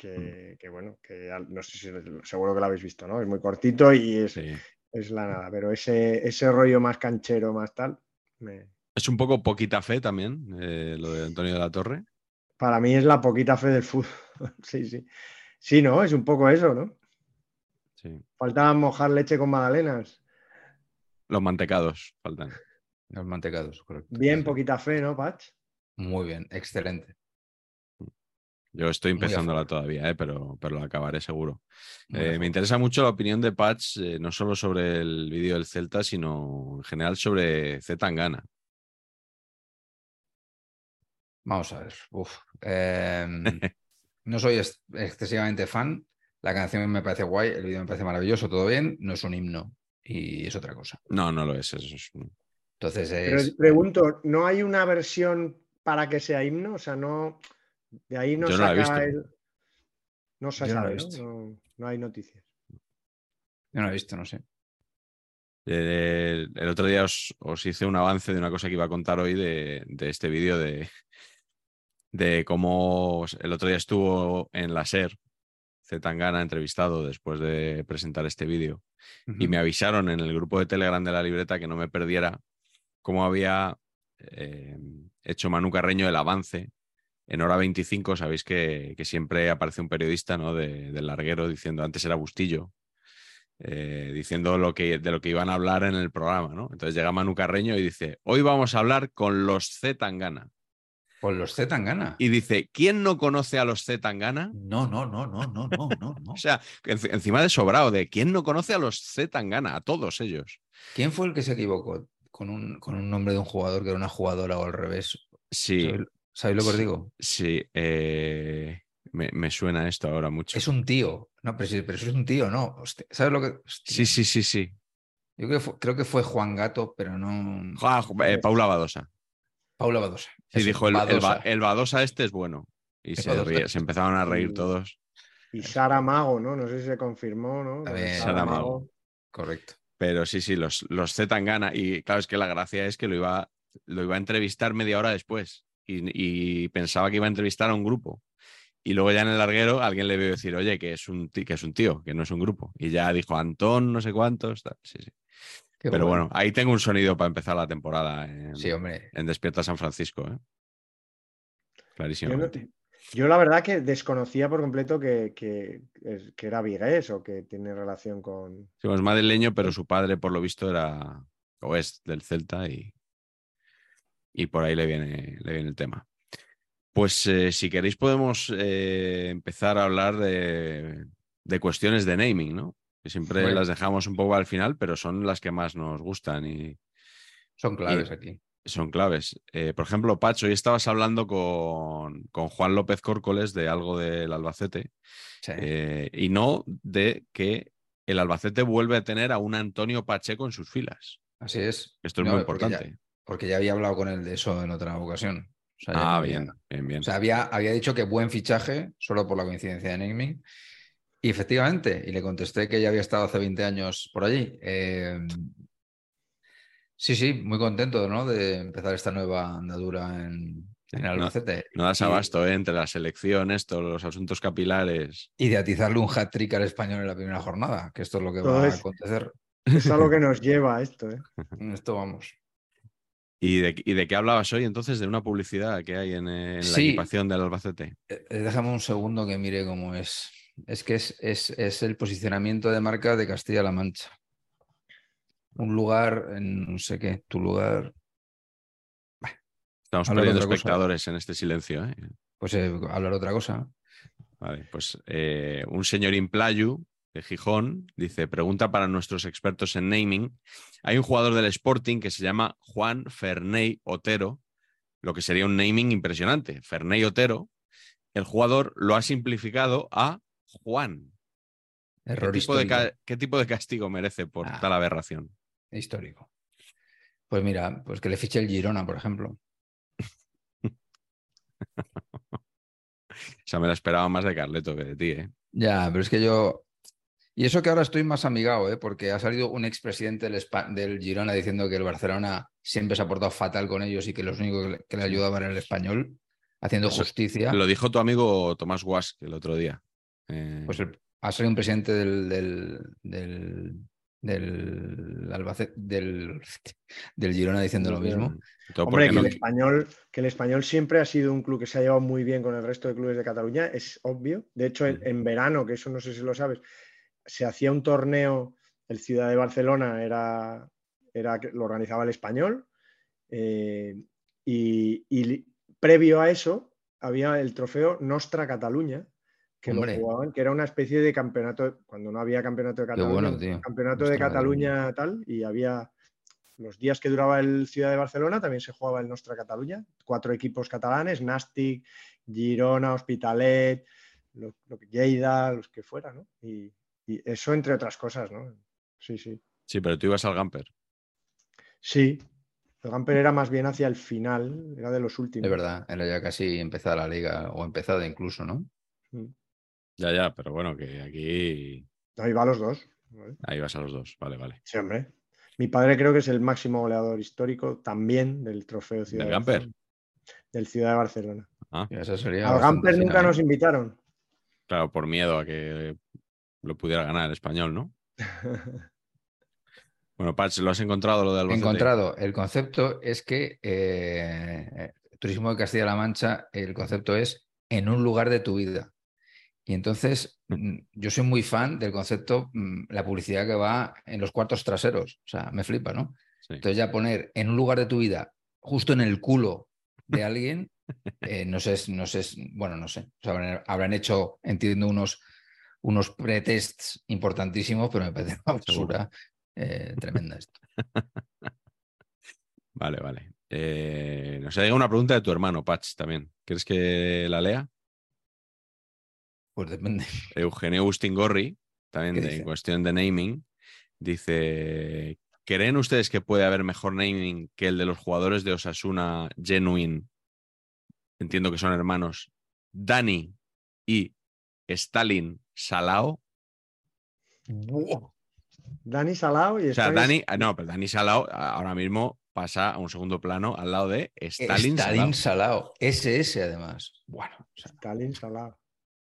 Que, que bueno, que no sé si seguro que lo habéis visto, ¿no? Es muy cortito y es, Sí. es la nada, pero ese, ese rollo más canchero, más tal, me- Es un poco poquita fe también, eh, lo de Antonio de la Torre. para mí es la poquita fe del fútbol. *laughs* sí, sí. Sí, ¿no? Es un poco eso, ¿no? Sí. Faltaba mojar leche con magdalenas. Los mantecados faltan. Los mantecados, correcto. Bien poquita fe, ¿no, Patch? Muy bien, excelente. Yo estoy empezándola todavía, eh, pero, pero la acabaré seguro. Eh, me interesa mucho la opinión de Patch, eh, no solo sobre el vídeo del Celta, sino en general sobre Z Tangana. Vamos a ver. Uf. Em, *laughs* no soy ex- excesivamente fan. La canción me parece guay, el vídeo me parece maravilloso, todo bien. No es un himno y es otra cosa. No, no lo es. Eso es Entonces Pero es. pregunto, ¿no hay una versión para que sea himno? O sea, no. De ahí no Yo no la he saca visto. el. No se Yo no la he sabe, ¿no? visto. No, no hay noticias. Yo no he visto, no sé. Eh, el otro día os, os hice un avance de una cosa que iba a contar hoy de, de este vídeo de, de cómo el otro día estuvo en la SER, Zetangana entrevistado después de presentar este vídeo. Y me avisaron en el grupo de Telegram de la libreta que no me perdiera cómo había eh, hecho Manu Carreño el avance. En hora 25, sabéis que, que siempre aparece un periodista ¿no? de- del larguero diciendo, antes era Bustillo, eh, diciendo lo que, de lo que iban a hablar en el programa. ¿no? Entonces llega Manu Carreño y dice, hoy vamos a hablar con los Z Tangana. Con los Z Tangana. Y dice, ¿quién no conoce a los Z Tangana? No, no, no, no, no, no, no. *laughs* O sea, enci- encima de sobrado, de quién no conoce a los Z Tangana, a todos ellos. ¿Quién fue el que se equivocó con un, con un nombre de un jugador que era una jugadora o al revés? Sí, ¿Sabéis, lo que os digo? sí, eh, me, me suena esto ahora mucho. Es un tío. No, pero, sí, pero eso es un tío, ¿no? Hostia, ¿Sabes lo que.? Hostia. Sí, sí, sí, sí. Yo creo que, fue, creo que fue Juan Gato, pero no. Ah, eh, Paula Badosa. Paula Badosa. Sí, Eso, dijo el, el, Badosa. Ba- el Badosa este es bueno. Y El se, ríe- se empezaron a reír todos. Y Sara Mago, ¿no? No sé si se confirmó, ¿no? A ver, Sara Mago. Correcto. Pero sí, sí, los, los Z Tangana. Y claro, es que la gracia es que lo iba, lo iba a entrevistar media hora después. Y, y pensaba que iba a entrevistar a un grupo. Y luego ya en el larguero alguien le vio decir, oye, que es un, ti- que es un tío, que no es un grupo. Y ya dijo Antón, no sé cuántos. tal. Sí, sí. Qué Pero bueno, ahí tengo un sonido para empezar la temporada en, Sí, hombre. en Despierta San Francisco. ¿eh? Yo, no- Clarísimamente. yo la verdad que desconocía por completo que, que, era vigués o que tiene relación con. Sí, es madrileño, pero su padre, por lo visto, era o es del Celta y, y por ahí le viene, le viene el tema. Pues eh, si queréis podemos eh, empezar a hablar de, de cuestiones de naming, ¿no? Que siempre Bueno. las dejamos un poco al final, pero son las que más nos gustan y Son claves Y- aquí. son claves. Eh, por ejemplo, Pacho, hoy estabas hablando con, con Juan López Córcoles de algo del Albacete Sí. y no de que el Albacete vuelve a tener a un Antonio Pacheco en sus filas. Así es. Esto es No, muy importante. Porque ya había hablado con él de eso en otra ocasión. O sea, ya Ah, había- bien, bien, bien. O sea, había, había dicho que buen fichaje, solo por la coincidencia de naming. Y efectivamente, y le contesté que ya había estado hace 20 años por allí. Eh, sí, sí, muy contento ¿no? de empezar esta nueva andadura en, en Albacete. no das abasto ¿eh? entre las elecciones, todos los asuntos capilares. Y de atizarle un hat-trick al español en la primera jornada, que esto es lo que Todo va a acontecer. Es a lo que *laughs* nos lleva a esto, ¿eh? Esto vamos. ¿Y de, y de qué hablabas hoy entonces? ¿De una publicidad que hay en, la equipación del Albacete? Eh, eh, Déjame un segundo que mire cómo es. Es que es, es, es el posicionamiento de marca de Castilla-La Mancha. Un lugar en no sé qué, tu lugar. Estamos perdiendo cosa. espectadores en este silencio. ¿eh? Pues eh, hablar otra cosa. Vale, pues un señor Implayu de Gijón dice, pregunta para nuestros expertos en naming. Hay un jugador del Sporting que se llama Juan Ferney Otero, lo que sería un naming impresionante. Ferney Otero, el jugador lo ha simplificado a Juan. ¿Qué Error tipo, de, qué tipo de castigo merece por Ah. tal aberración? histórico. Pues mira, pues que le fiche el Girona, por ejemplo. *laughs* O sea, me la esperaba más de Carleto que de ti, ¿eh? Ya, pero es que yo. Y eso que ahora estoy más amigado, ¿eh? porque ha salido un expresidente del, del Girona diciendo que el Barcelona siempre se ha portado fatal con ellos y que los únicos que le, que le ayudaban era el español, haciendo Eso justicia. Lo dijo tu amigo Tomás Guas el otro día. Eh, Pues el- ha salido un presidente del, del, del, del Albacete, del, del Girona diciendo lo mismo. Hombre, que no- el, español, que el español siempre ha sido un club que se ha llevado muy bien con el resto de clubes de Cataluña, es obvio. De hecho, en, en verano, que eso no sé si lo sabes, se hacía un torneo, el Ciudad de Barcelona era, era lo organizaba el español, eh, y, previo a eso había el trofeo Nostra Cataluña, que Hombre. lo jugaban, que era una especie de campeonato, cuando no había campeonato de Cataluña, bueno, campeonato de Cataluña tal, y había los días que duraba el Ciudad de Barcelona también se jugaba el Nostra Cataluña, cuatro equipos catalanes, Nastic, Girona, Hospitalet, lo, lo que- Lleida, los que fuera, ¿no? Y, y eso entre otras cosas, ¿no? Sí, sí. Sí, pero tú ibas al Gamper. Sí, el Gamper era más bien hacia el final, era de los últimos. Es verdad, era ya casi empezada la liga, o empezada incluso, ¿no? Mm. Ya, ya, pero bueno, que aquí No, iba a los dos. ¿vale? ahí vas a los dos. Vale, vale. Sí, hombre. Mi padre creo que es el máximo goleador histórico también del trofeo Ciudad ¿Del de Gamper? Barcelona. Del Ciudad de Barcelona. Ah, Y esa sería Al Gamper nunca ¿eh? nos invitaron. claro, por miedo a que lo pudiera ganar el español, ¿no? *laughs* Bueno, Patch, ¿lo has encontrado lo de Albacete? Encontrado. El concepto es que eh, Turismo de Castilla-La Mancha, el concepto es en un lugar de tu vida. Y entonces, mm, yo soy muy fan del concepto, mm, la publicidad que va en los cuartos traseros. O sea, me flipa, ¿no? Sí. Entonces, ya poner en un lugar de tu vida, justo en el culo de alguien, *laughs* eh, no sé, no sé, bueno, no sé. O sea, habrán, habrán hecho, entiendo, unos, unos pretests importantísimos, pero me parece una basura eh, tremenda esto. *laughs* Vale, vale. Eh, nos ha llegado una pregunta de tu hermano, Patch, también. ¿Quieres que la lea? Pues depende. Eugenio Bustingorri, también ¿Qué de, en cuestión de naming, dice: ¿Creen ustedes que puede haber mejor naming que el de los jugadores de Osasuna Genuine? Entiendo que son hermanos. Dani y Stalin Salao. Dani Salao y O sea, Stalin- Dani, ah, no, pero Dani Salao ahora mismo pasa a un segundo plano al lado de Stalin, Stalin Salao. Salao. SS además. Bueno, o sea, Stalin Salao.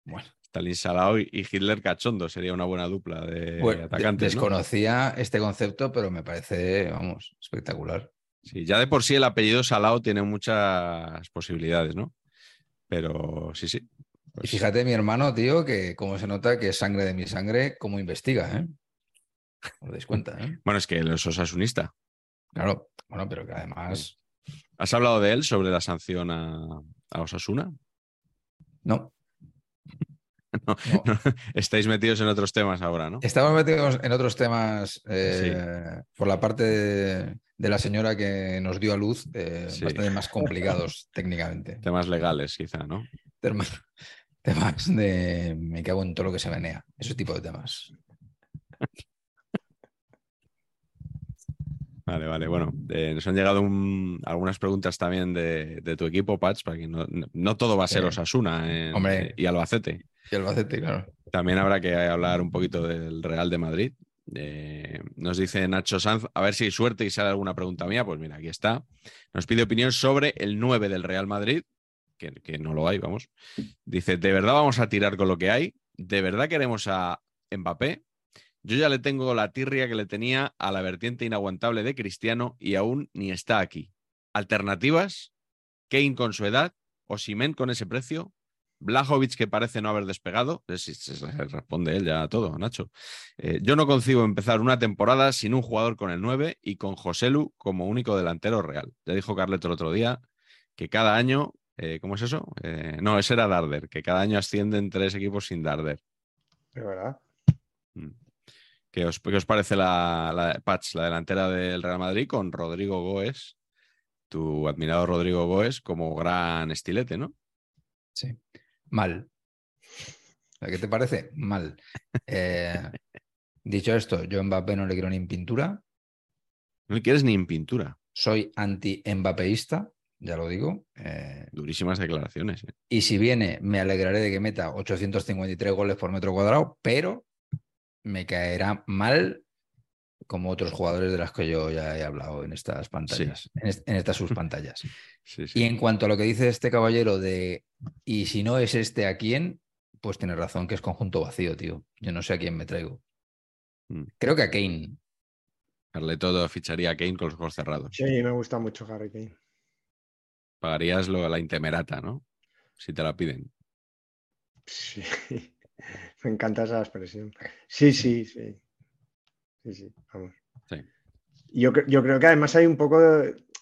bueno. Stalin Salao y Hitler Cachondo sería una buena dupla de Bueno, de- atacantes. ¿no? desconocía este concepto, pero me parece, vamos, espectacular. Sí, ya de por sí el apellido Salao tiene muchas posibilidades, ¿no? Pero sí, sí. Y Pues, fíjate, mi hermano, tío, que como se nota que es sangre de mi sangre, cómo investiga, ¿eh? Os dais cuenta, ¿eh? *laughs* Bueno, es que él es osasunista. Claro, bueno, pero que además. ¿Has hablado de él sobre la sanción a, a Osasuna? No, *laughs* no, estáis metidos en otros temas ahora, ¿no? Estamos metidos en otros temas eh, por la parte de, la señora que nos dio a luz, eh, bastante más complicados *laughs* técnicamente. Temas legales, quizá, ¿no? Temas, temas de me cago en todo lo que se menea, ese tipo de temas. Vale, vale. Bueno, eh, nos han llegado algunas preguntas también de, tu equipo, Patch, para que no, todo va a ser Osasuna y Albacete. Y Albacete, claro. También habrá que hablar un poquito del Real de Madrid. Eh, nos dice Nacho Sanz, a ver si hay suerte y sale alguna pregunta mía. Pues mira, aquí está. Nos pide opinión sobre el 9 del Real Madrid, que, no lo hay, vamos. Dice, ¿de verdad vamos a tirar con lo que hay? ¿De verdad queremos a Mbappé? Yo ya le tengo la tirria que le tenía a la vertiente inaguantable de Cristiano y aún ni está aquí. Alternativas, Kane con su edad, Osimen con ese precio, Blajovic que parece no haber despegado. Responde él ya a todo, Nacho. Eh, yo no concibo empezar una temporada sin un jugador con el 9 y con Joselu como único delantero real. Ya dijo Carleto el otro día que cada año, eh, ¿cómo es eso? Eh, no, ese era Darder, que cada año ascienden tres equipos sin Darder. De verdad. Mm. ¿Qué os, parece la, la, Patch, la delantera del Real Madrid con Rodrigo Goes, tu admirado Rodrigo Goes, como gran estilete, ¿no? Sí. Mal. ¿Qué te parece? Mal. Eh, *laughs* dicho esto, yo a Mbappé no le quiero ni en pintura. No le quieres ni en pintura. Soy anti-embapeísta, ya lo digo. Eh, Durísimas declaraciones. ¿eh? Y si viene, me alegraré de que meta 853 goles por metro cuadrado, pero me caerá mal como otros jugadores de las que yo ya he hablado en estas pantallas, en, estas sus pantallas. *laughs* Y en cuanto a lo que dice este caballero de y si no es este a quién, pues tiene razón que es conjunto vacío, tío. Yo no sé a quién me traigo. Mm. Creo que a Kane. todo ficharía a Kane con los ojos cerrados. Sí, me gusta mucho Harry Kane. Pagarías lo, la intemerata, ¿no? Si te la piden. Sí. *laughs* Me encanta esa expresión. Sí, sí, sí. Sí, sí, vamos. Yo, creo que además hay un poco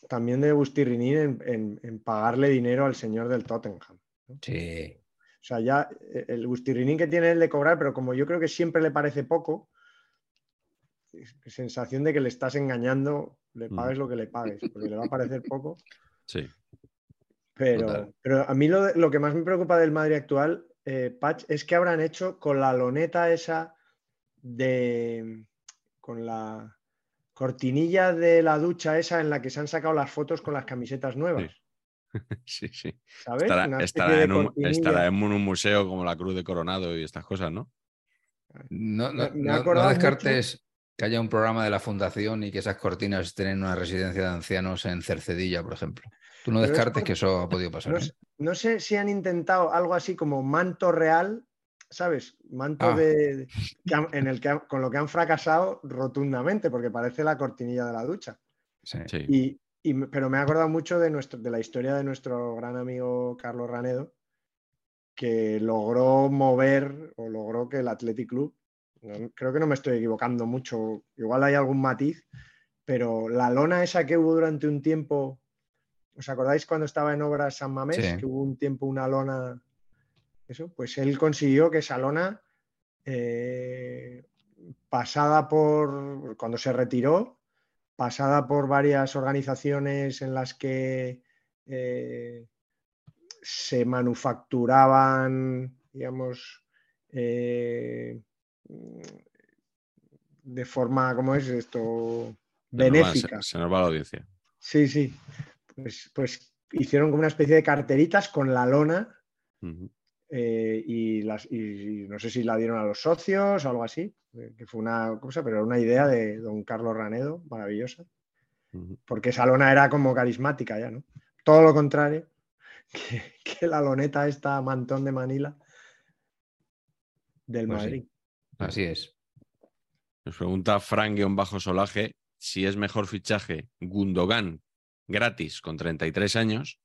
también de Bustirrinín en, pagarle dinero al señor del Tottenham. Sí. O sea, ya eh, el Bustirrinín que tiene el de cobrar, pero como yo creo que siempre le parece poco, sensación de que le estás engañando, le mm. pagues lo que le pagues, porque le va a parecer poco. Sí. Pero, pero a mí lo, lo, que más me preocupa del Madrid actual eh, Patch, es que habrán hecho con la loneta esa de. con la cortinilla de la ducha esa en la que se han sacado las fotos con las camisetas nuevas. Sí, *laughs* sí. Estará, en un, museo como la Cruz de Coronado y estas cosas, ¿no? No, no, descartes que haya un programa de la fundación y que esas cortinas estén en una residencia de ancianos en Cercedilla, por ejemplo. Tú no descartes que eso ha podido pasar. ¿eh? No, sé si han intentado algo así como manto real, ¿sabes? Manto ah. de, en el que con lo que han fracasado rotundamente, porque parece la cortinilla de la ducha. Sí. pero me ha acordado mucho de, nuestro, de la historia de nuestro gran amigo Carlos Ranedo, que logró mover o logró que el Athletic Club, creo que no me estoy equivocando mucho, igual hay algún matiz, pero la lona esa que hubo durante un tiempo ¿Os acordáis cuando estaba en obras San Mamés, que hubo un tiempo una lona? Eso, pues él consiguió que esa lona, eh, pasada por, cuando se retiró, pasada por varias organizaciones en las que eh, se manufacturaban, digamos, eh, de forma, ¿cómo es esto? Benéfica. Se, se nos va la audiencia. Sí, sí pues, pues hicieron como una especie de carteritas con la lona eh, y, las, no sé si la dieron a los socios o algo así, eh, que fue una cosa, pero era una idea de don Carlos Ranedo, maravillosa, porque esa lona era como carismática ya, ¿no? Todo lo contrario *laughs* que, la loneta esta mantón de Manila del pues Madrid. Así es. Nos pregunta Frank-Bajo Solaje si es mejor fichaje Gundogan gratis con 33 años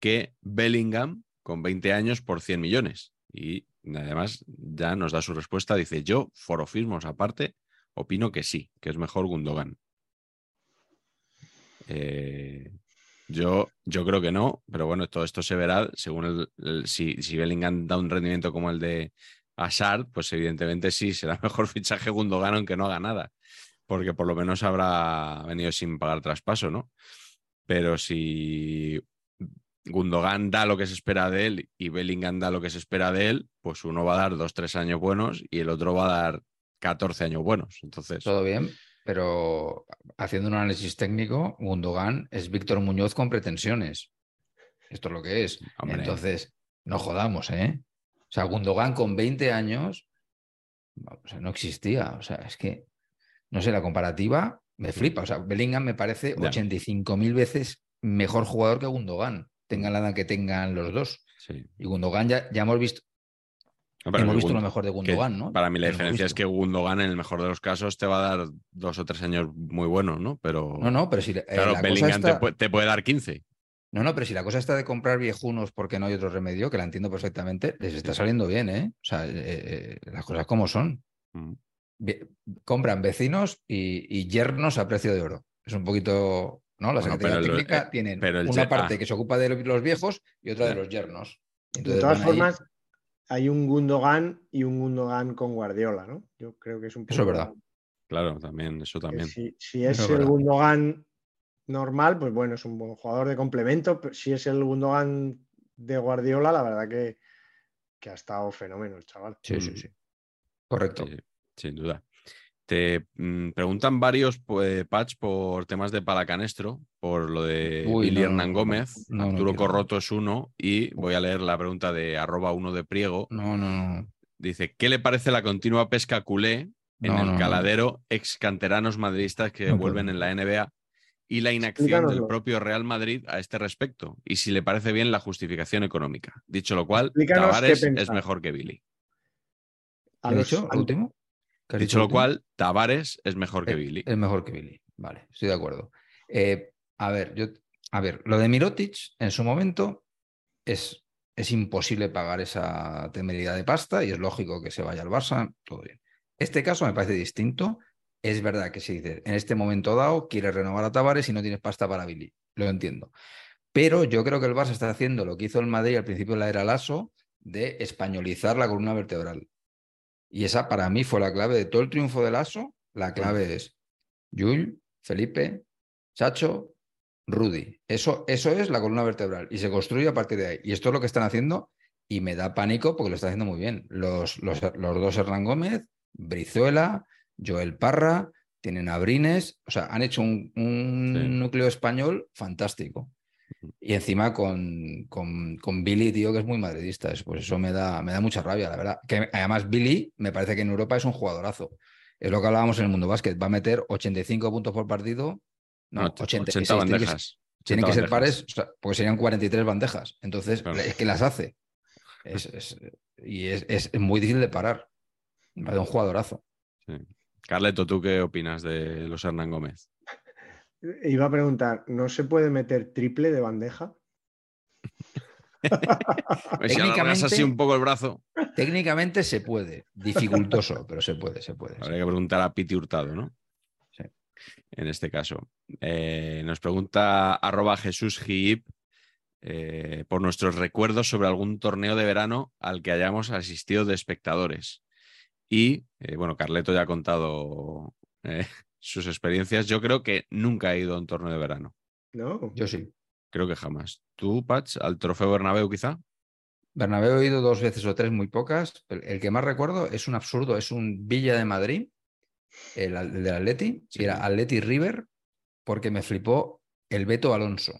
que Bellingham con 20 años por 100 millones. Y además ya nos da su respuesta, dice, yo, forofismos aparte, opino que sí, que es mejor Gundogan. Eh, yo, yo creo que no, pero bueno, todo esto se verá según el, si, si, Bellingham da un rendimiento como el de, a Sard, pues evidentemente sí, será *laughs* mejor fichaje Gundogan aunque no haga nada, porque por lo menos habrá venido sin pagar traspaso, ¿no? Pero si Gundogan da lo que se espera de él y Bellingham da lo que se espera de él, pues uno va a dar dos, tres años buenos y el otro va a dar 14 años buenos. Entonces, Todo bien, pero haciendo un análisis técnico, Gundogan es Víctor Muñoz con pretensiones. Esto es lo que es. Hombre. Entonces, no jodamos, ¿eh? O sea, Gundogan con 20 años o sea, no existía. O sea, es que, no sé, la comparativa me flipa. O sea, Bellingham me parece Ya. 85.000 veces mejor jugador que Gundogan. Tengan la edad que tengan los dos. sí. Y Gundogan ya, ya hemos visto, No, hemos visto Gund- lo mejor de Gundogan, ¿no? Para mí la diferencia es que Gundogan en el mejor de los casos te va a dar dos o tres años muy buenos, ¿no? Pero No, no, pero si eh, claro, Bellingham te puede dar 15. No, no, pero si la cosa está de comprar viejunos porque no hay otro remedio, que la entiendo perfectamente, les está saliendo bien, ¿eh? O sea, eh, eh, las cosas como son. Mm. Compran vecinos y, y yernos a precio de oro. Es un poquito, ¿no? La Bueno, Secretaría el- Técnica eh, tienen pero el una parte ah. que se ocupa de los viejos y otra de los yernos. De todas ahí- formas, hay un Gundogan y un Gundogan con Guardiola, ¿no? Yo creo que es un poco. Eso es verdad. Claro, también, eso también. Si, si es el verdad. Gundogan normal, pues bueno, es un buen jugador de complemento. Pero si es el Gundogan de Guardiola, la verdad que, que ha estado fenómeno el chaval. Sí, sí, Mm. sí. Correcto. Sí, sin duda. Te mm, preguntan varios pues, patch por temas de palacanestro, por lo de Uy, Billy no, Hernán no, Gómez, no, no Arturo quiero. Corroto es uno, y voy a leer la pregunta de arroba uno de Priego. No, no, no. Dice, ¿qué le parece la continua pesca culé en No, el no, no. caladero ex canteranos madridistas que No vuelven en la NBA y la inacción del propio Real Madrid a este respecto? Y si le parece bien la justificación económica. Dicho lo cual, Tavares es mejor que Billy. A ¿Qué he los- dicho? al- ¿Lo último? ¿Qué has Dicho dicho lo último? cual, Tavares es mejor que Billy. Es mejor que Billy. Vale, estoy de acuerdo. Eh, a ver, yo, a ver, lo de Mirotic en su momento es, es imposible pagar esa temeridad de pasta y es lógico que se vaya al Barça, todo bien. Este caso me parece distinto. Es verdad que si dices, en este momento dado quieres renovar a Tavares y no tienes pasta para Billy. Lo entiendo. Pero yo creo que el Barça está haciendo lo que hizo el Madrid al principio de la era Lasso de españolizar la columna vertebral. Y esa para mí fue la clave de todo el triunfo del ASO. La clave es Yul, Felipe, Chacho, Rudy. Eso, eso es la columna vertebral y se construye a partir de ahí. Y esto es lo que están haciendo y me da pánico porque lo están haciendo muy bien. Los, los, los dos Hernán Gómez, Brizuela, Joel Parra, tienen a Brines, o sea, han hecho un, un Sí. núcleo español fantástico. Y encima con, con, con Billy, tío, que es muy madridista. Es- Pues eso me da, me da mucha rabia, la verdad. Que además Billy me parece que en Europa es un jugadorazo. Es lo que hablábamos en el mundo básquet. Va a meter 85 puntos por partido. No, No, 80, 80 tiene que- bandejas. Tienen 80 que ser bandejas. pares, o sea, porque serían 43 bandejas. Entonces, Claro. es que las hace. Es- es- y es, es- es muy difícil de parar. Me parece un jugadorazo. Sí. Carleto, ¿tú qué opinas de los Hernán Gómez? Iba a preguntar, ¿no se puede meter triple de bandeja? Pues *laughs* si alargas así Técnicamente- un poco el brazo, Técnicamente se puede. Dificultoso, *laughs* pero se puede, se puede. sí. habría que preguntar a Piti Hurtado, ¿no? Sí. En este caso. Eh, nos pregunta arroba Jesús Giip eh, por nuestros recuerdos sobre algún torneo de verano al que hayamos asistido de espectadores. Y, eh, bueno, Carleto ya ha contado eh, *laughs* sus experiencias. Yo creo que nunca he ido a un torneo de verano. ¿No? Yo sí. Creo que jamás. ¿Tú, Patch, al Trofeo Bernabéu quizá? Bernabéu he ido dos veces o tres, muy pocas. El, que más recuerdo es un absurdo, es un Villa de Madrid, el, el del Atleti, Sí. y era Atleti River, porque me flipó el Beto Alonso,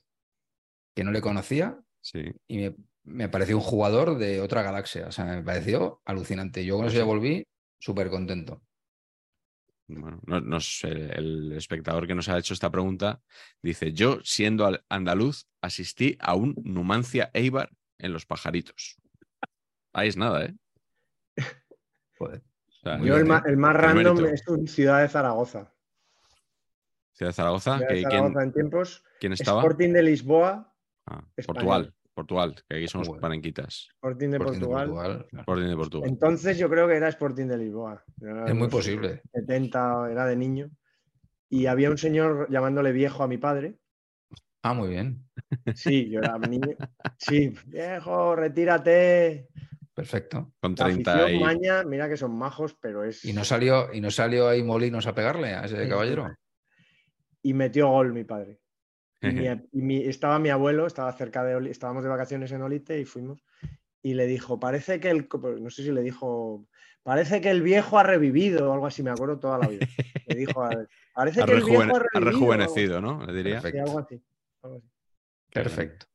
que no le conocía Sí. y me, me pareció un jugador de otra galaxia. O sea, me pareció alucinante. Yo con Pues eso ya sí. volví súper contento. Bueno, no, no sé, el espectador que nos ha hecho esta pregunta dice: Yo, siendo al- andaluz, asistí a un Numancia Eibar en Los Pajaritos. Ahí es nada, ¿eh? *laughs* Joder. O sea, Muy Yo el, bien, ma- el más random mérito. es un Ciudad de Zaragoza. Ciudad de Zaragoza, Ciudad ¿quién, en tiempos. quién estaba? Sporting de Lisboa, Ah. Portugal, Portugal, que aquí somos Bueno. panenquitas. Sporting de Sporting de Portugal. Portugal, claro. Sporting de Portugal. Entonces yo creo que era Sporting de Lisboa. Era Es muy posible. 70, era de niño. Y había un señor llamándole viejo a mi padre. Ah, muy bien. Sí, yo era niño. Sí, viejo, retírate. perfecto. Con La 30 afición y... maña, mira que son majos, pero es. Y no salió, y no salió ahí Molinos a pegarle a ese caballero. Y metió gol mi padre. *laughs* Y mi- y mi- estaba mi abuelo, estaba cerca de estábamos de vacaciones en Olite y fuimos. Y le dijo, parece que el, co- no sé si le dijo, parece que el viejo ha revivido o algo así, me acuerdo toda la vida. Le dijo, a- *laughs* parece Ha, que el viejo ha revivido. rejuvenecido, ¿no? Le diría. así, sí, algo así, algo así. Perfecto.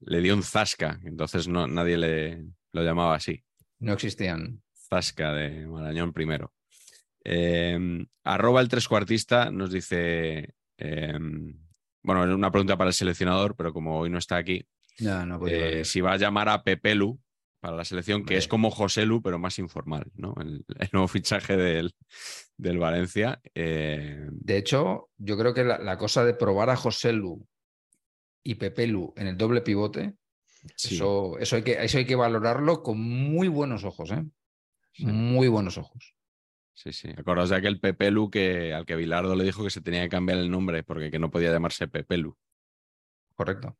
Le dio un zasca, entonces no, nadie le lo llamaba así. No existían. Zasca de Marañón primero. Eh, arroba el trescuartista nos dice, eh, bueno, es una pregunta para el seleccionador, pero como hoy no está aquí, no podía eh, si va a llamar a Pepelu para la selección, que es como Joselu, pero más informal, ¿no? El, el nuevo fichaje del, del Valencia. eh, De hecho, yo creo que la, la cosa de probar a José Lu y Pepe Lu en el doble pivote, sí, eso, eso, hay que, eso hay que valorarlo con muy buenos ojos, ¿eh? Sí. Muy buenos ojos. Sí, sí. Acordaos de aquel Pepelu que, al que Bilardo le dijo que se tenía que cambiar el nombre porque que no podía llamarse Pepelu. Correcto.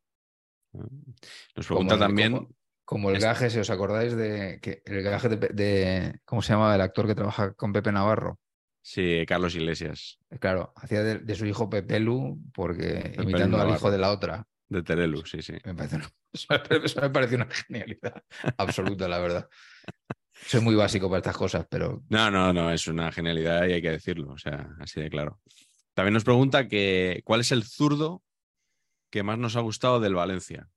Nos Como pregunta el- también. Como, como el gaje, si os acordáis de que el gaje de, de- ¿cómo se llama? El actor que trabaja con Pepe Navarro. Sí, Carlos Iglesias, Eh, Claro, hacía de, de su hijo Pepe Lu porque imitando al hijo de la otra. de Terelu, sí, sí. Me parece una- eso, *laughs* me, eso me parece una genialidad absoluta, la verdad. Soy muy básico para estas cosas, pero No, no, no, es una genialidad y hay que decirlo, o sea, así de claro. También nos pregunta que cuál es el zurdo que más nos ha gustado del Valencia.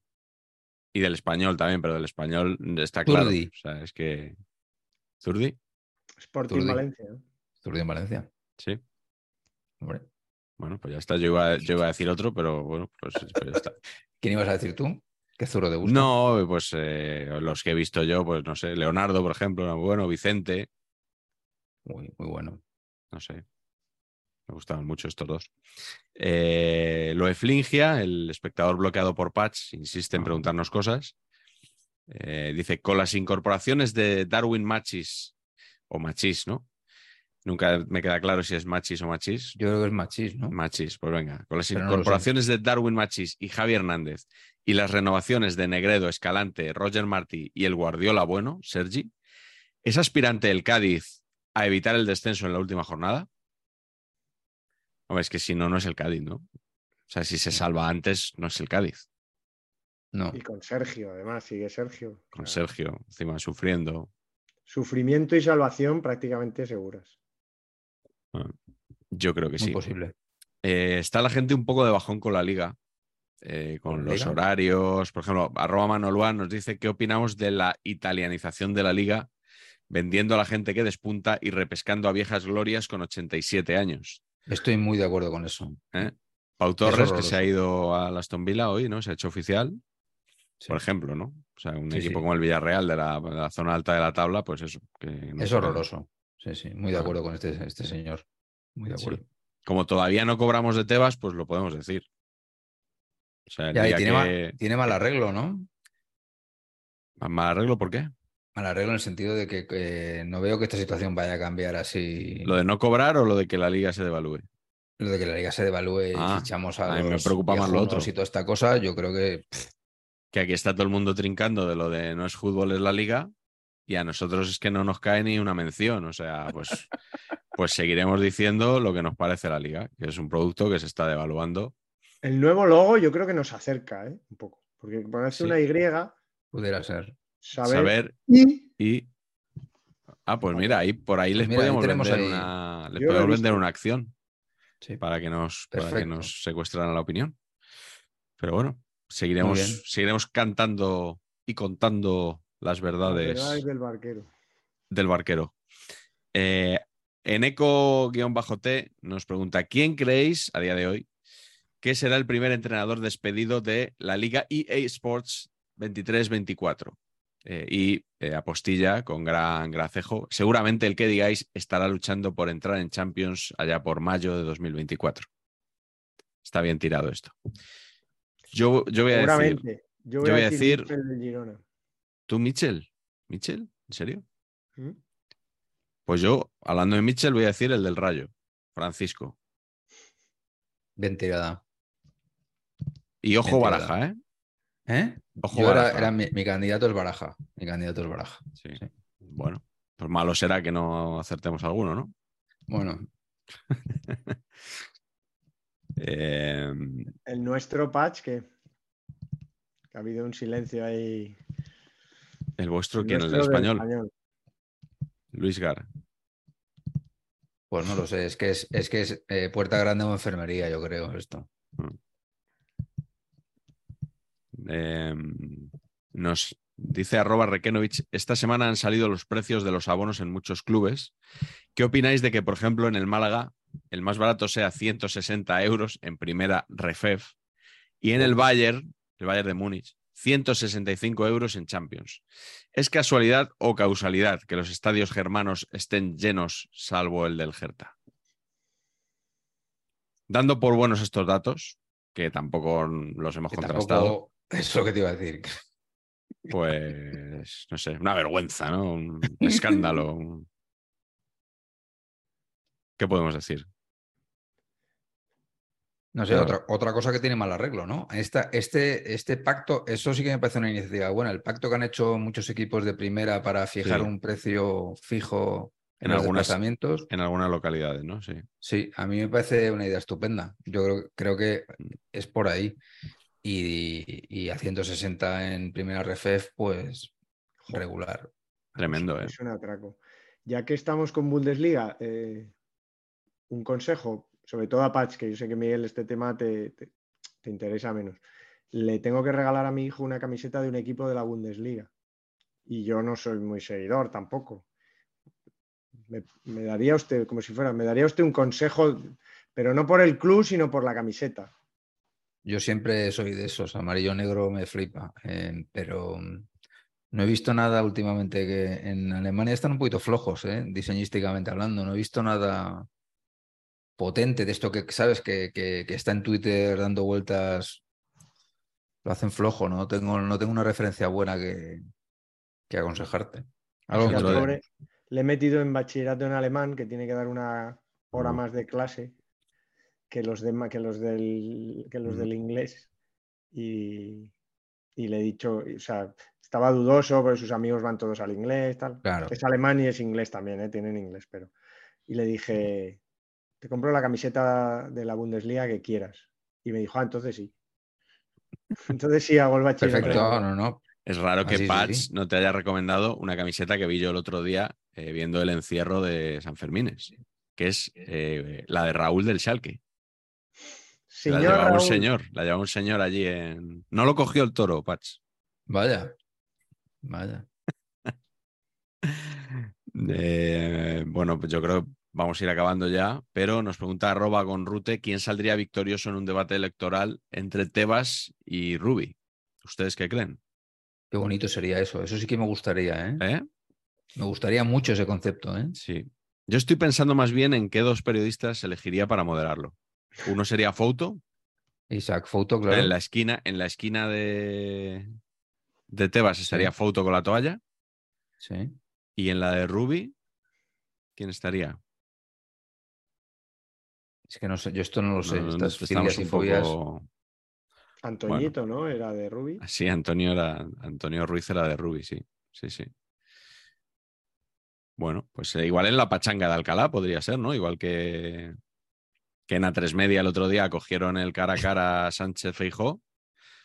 Y del español también, pero del español está claro. Zurdi. O sea, es que. ¿Zurdi? Sporting Turdi. Valencia. ¿no? Zurdi en Valencia. Sí. Hombre. Bueno, pues ya está. Yo iba, yo iba a decir otro, pero bueno, pues, pues ya está. *laughs* ¿Quién ibas a decir tú? ¿Qué zurdo te gusta? No, pues eh, los que he visto yo, pues no sé, Leonardo, por ejemplo, bueno, Vicente, Muy, muy bueno. no sé. Me gustaban mucho estos dos. Eh, lo Eflingia, el espectador bloqueado por Patch, insiste en Ah. preguntarnos cosas. Eh, dice, con las incorporaciones de Darwin Machis, o Machis, ¿no? Nunca me queda claro si es Machis o Machis. Yo creo que es machis, ¿no? Machis, pues venga. Con las Pero no incorporaciones de Darwin Machis y Javi Hernández y las renovaciones de Negredo, Escalante, Roger Martí y el Guardiola bueno, Sergi, ¿es aspirante el Cádiz a evitar el descenso en la última jornada? Hombre, es que si no, no es el Cádiz, ¿no? O sea, si se salva antes, no es el Cádiz. No. Y con Sergio, además, sigue Sergio. Con O sea, Sergio, encima sufriendo. Sufrimiento y salvación prácticamente seguras. Yo creo que Muy sí. posible. Eh, está la gente un poco de bajón con la liga, eh, con ¿Con la los liga? horarios. Por ejemplo, arroba Manolua nos dice qué opinamos de la italianización de la liga, vendiendo a la gente que despunta y repescando a viejas glorias con 87 años. Estoy muy de acuerdo con eso. ¿eh? Pau Torres, que se ha ido a Aston Villa hoy, ¿no? Se ha hecho oficial, Sí. por ejemplo, ¿no? O sea, un Sí, equipo sí. como el Villarreal de la, de la zona alta de la tabla, pues eso. que no Es horroroso. Sí, sí. Muy de Ah. acuerdo con este, este señor. Muy de Sí. acuerdo. Como todavía no cobramos de Tebas, pues lo podemos decir. O sea, el Ya, y día tiene, que- mal, tiene mal arreglo, ¿no? ¿Mal arreglo por qué? Mal arreglo en el sentido de que, que no veo que esta situación vaya a cambiar así. ¿Lo de no cobrar o lo de que la liga se devalúe? Lo de que la liga se devalúe Ah, y fichamos a, a mí me los preocupa más lo otro. y toda esta cosa, yo creo que pff, Que aquí está todo el mundo trincando de lo de no es fútbol, es la liga, y a nosotros es que no nos cae ni una mención. O sea, pues, *laughs* pues seguiremos diciendo lo que nos parece la liga, que es un producto que se está devaluando. El nuevo logo yo creo que nos acerca, ¿eh? Un poco. Porque ponerse Sí. una Y, pudiera ser. saber, Saber y y. Ah, pues mira, ahí por ahí Pues les mira, podemos vender ahí- una. Les podemos vender una acción Sí. para que nos, para que nos secuestraran la opinión. Pero bueno, seguiremos, seguiremos cantando y contando las las verdades. verdades del barquero. del barquero. Eh, en eco-t nos pregunta, ¿quién creéis a día de hoy que será el primer entrenador despedido de la Liga EA Sports 23-24? Eh, y eh, apostilla con gran gracejo. Seguramente el que digáis estará luchando por entrar en Champions allá por mayo de 2024. Está bien tirado esto. Yo, yo voy a decir, Seguramente. Yo voy, yo a voy a decir. ¿tú, Mitchell? ¿Mitchell? ¿En serio? ¿Mm? Pues yo, hablando de Mitchell, voy a decir el del Rayo, Francisco. Bien tirada. Y ojo Baraja, ¿eh? ¿Eh? Ojo, Yo era, Baraja. era mi, mi candidato es Baraja. Mi candidato es Baraja. Sí. Sí. Bueno, pues malo será que no acertemos alguno, ¿no? Bueno, *laughs* Eh, El nuestro patch, que, que ha habido un silencio ahí. el vuestro, ¿quién? El del español. Luis Gar. pues no lo sé. Es que es, es que es eh, puerta grande o enfermería, yo creo, esto. Eh, nos dice arroba Rekenovich, esta semana han salido los precios de los abonos en muchos clubes. ¿Qué opináis de que, por ejemplo, en el Málaga el más barato sea 160 euros en primera Refef y en el Bayern, el Bayern de Múnich, 165 euros en Champions? ¿Es casualidad o causalidad que los estadios germanos estén llenos salvo el del Hertha? Dando por buenos estos datos, que tampoco los hemos Que contrastado. tampoco es lo que te iba a decir. *laughs* Pues, no sé, una vergüenza, ¿no? Un escándalo. *laughs* ¿Qué podemos decir? No sé, Claro. otra, otra cosa que tiene mal arreglo, ¿no? Esta, este, este pacto, eso sí que me parece una iniciativa buena. El pacto que han hecho muchos equipos de primera para fijar Sí. un precio fijo en, En los algunas- desplazamientos, En algunas localidades, ¿no? Sí. sí, a mí me parece una idea estupenda. Yo creo, creo que Mm. es por ahí. Y, y a 160 en primera refef, pues regular. Tremendo, ¿eh? Es un atraco. Ya que estamos con Bundesliga, eh, un consejo, sobre todo a Patch, que yo sé que Miguel este tema te, te- te interesa menos. Le tengo que regalar a mi hijo una camiseta de un equipo de la Bundesliga. Y yo no soy muy seguidor tampoco. Me, me daría usted, como si fuera, me daría usted un consejo, pero no por el club, sino por la camiseta. Yo siempre soy de esos, amarillo negro me flipa, eh, pero mm, no he visto nada últimamente que en Alemania están un poquito flojos, eh, diseñísticamente hablando. No he visto nada potente de esto que sabes que, que- que está en Twitter dando vueltas. Lo hacen flojo, no tengo, no tengo una referencia buena que, que aconsejarte. Algo que pobre le he metido en bachillerato en alemán, que tiene que dar una hora más de clase que los, de, que los, del, que los Mm. del inglés. Y, y le he dicho, o sea, estaba dudoso porque sus amigos van todos al inglés, tal. Claro. Es alemán y es inglés también, ¿eh? tienen inglés, pero. Y le dije, te compro la camiseta de la Bundesliga que quieras. Y me dijo, ah, entonces sí. *laughs* Entonces sí hago el bachillerato. Perfecto, no, no. Es raro que Ah, sí, sí, Patch sí. no te haya recomendado una camiseta que vi yo el otro día eh, viendo el encierro de San Fermines, que es eh, la de Raúl del Schalke. La llevaba un señor, la llevaba un señor allí en... No lo cogió el toro, Patch. Vaya. Vaya. *laughs* Eh, bueno, pues yo creo que vamos a ir acabando ya, pero nos pregunta arroba con Rute quién saldría victorioso en un debate electoral entre Tebas y Rubi. ¿Ustedes qué creen? Qué bonito sería eso. Eso sí que me gustaría, ¿eh? ¿Eh? Me gustaría mucho ese concepto, ¿eh? Sí. Yo estoy pensando más bien en qué dos periodistas elegiría para moderarlo. Uno sería Fouto, Isaac Foto, claro. en la esquina, en la esquina de, de Tebas estaría Sí. Fouto con la toalla, Sí. y en la de Rubi, ¿quién estaría? Es que no sé, yo esto no lo sé. No, Estas estamos un fobias. poco... Antoñito, ¿no? Era de Rubi. Sí, Antonio, era, Antonio Ruiz era de Rubi, sí. Sí, sí. Bueno, pues eh, igual en la pachanga de Alcalá podría ser, ¿no? Igual que, que en A3 Media el otro día cogieron el cara a cara a Sánchez Feijó,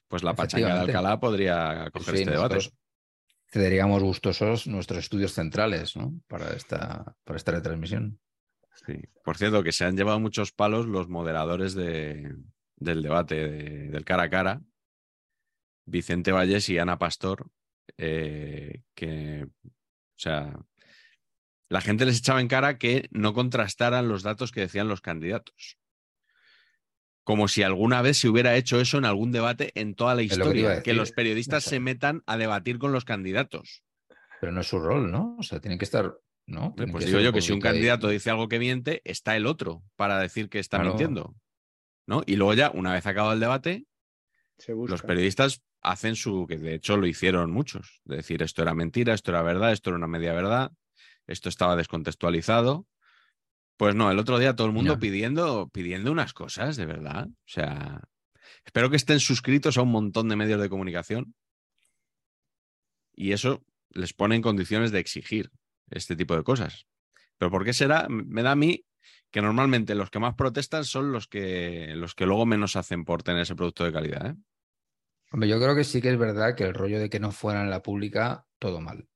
pues la pachanga de. Alcalá podría coger Sí, este debate. cederíamos gustosos nuestros estudios centrales, ¿no? Para esta, para esta retransmisión. Sí. Por cierto, que se han llevado muchos palos los moderadores de- del debate de- del cara a cara, Vicente Valles y Ana Pastor, eh, que, o sea, la gente les echaba en cara que no contrastaran los datos que decían los candidatos. Como si alguna vez se hubiera hecho eso en algún debate en toda la lo que historia, que, los periodistas se metan a debatir con los candidatos. Pero no es su rol, ¿no? O sea, tienen que estar, ¿no? Pues que digo yo que si un ahí. candidato dice algo que miente, está el otro para decir que está Claro. mintiendo. ¿no? Y luego ya, una vez acabado el debate, Se busca. los periodistas hacen su, que de hecho lo hicieron muchos, de decir esto era mentira, esto era verdad, esto era una media verdad, esto estaba descontextualizado. Pues no, el otro día todo el mundo pidiendo, pidiendo unas cosas, de verdad. O sea, Espero que estén suscritos a un montón de medios de comunicación y eso les pone en condiciones de exigir este tipo de cosas. Pero ¿por qué será? Me da a mí que normalmente los que más protestan son los que, los que luego menos hacen por tener ese producto de calidad. ¿eh? Hombre, yo creo que sí que es verdad que el rollo de que no fuera en la pública, todo mal.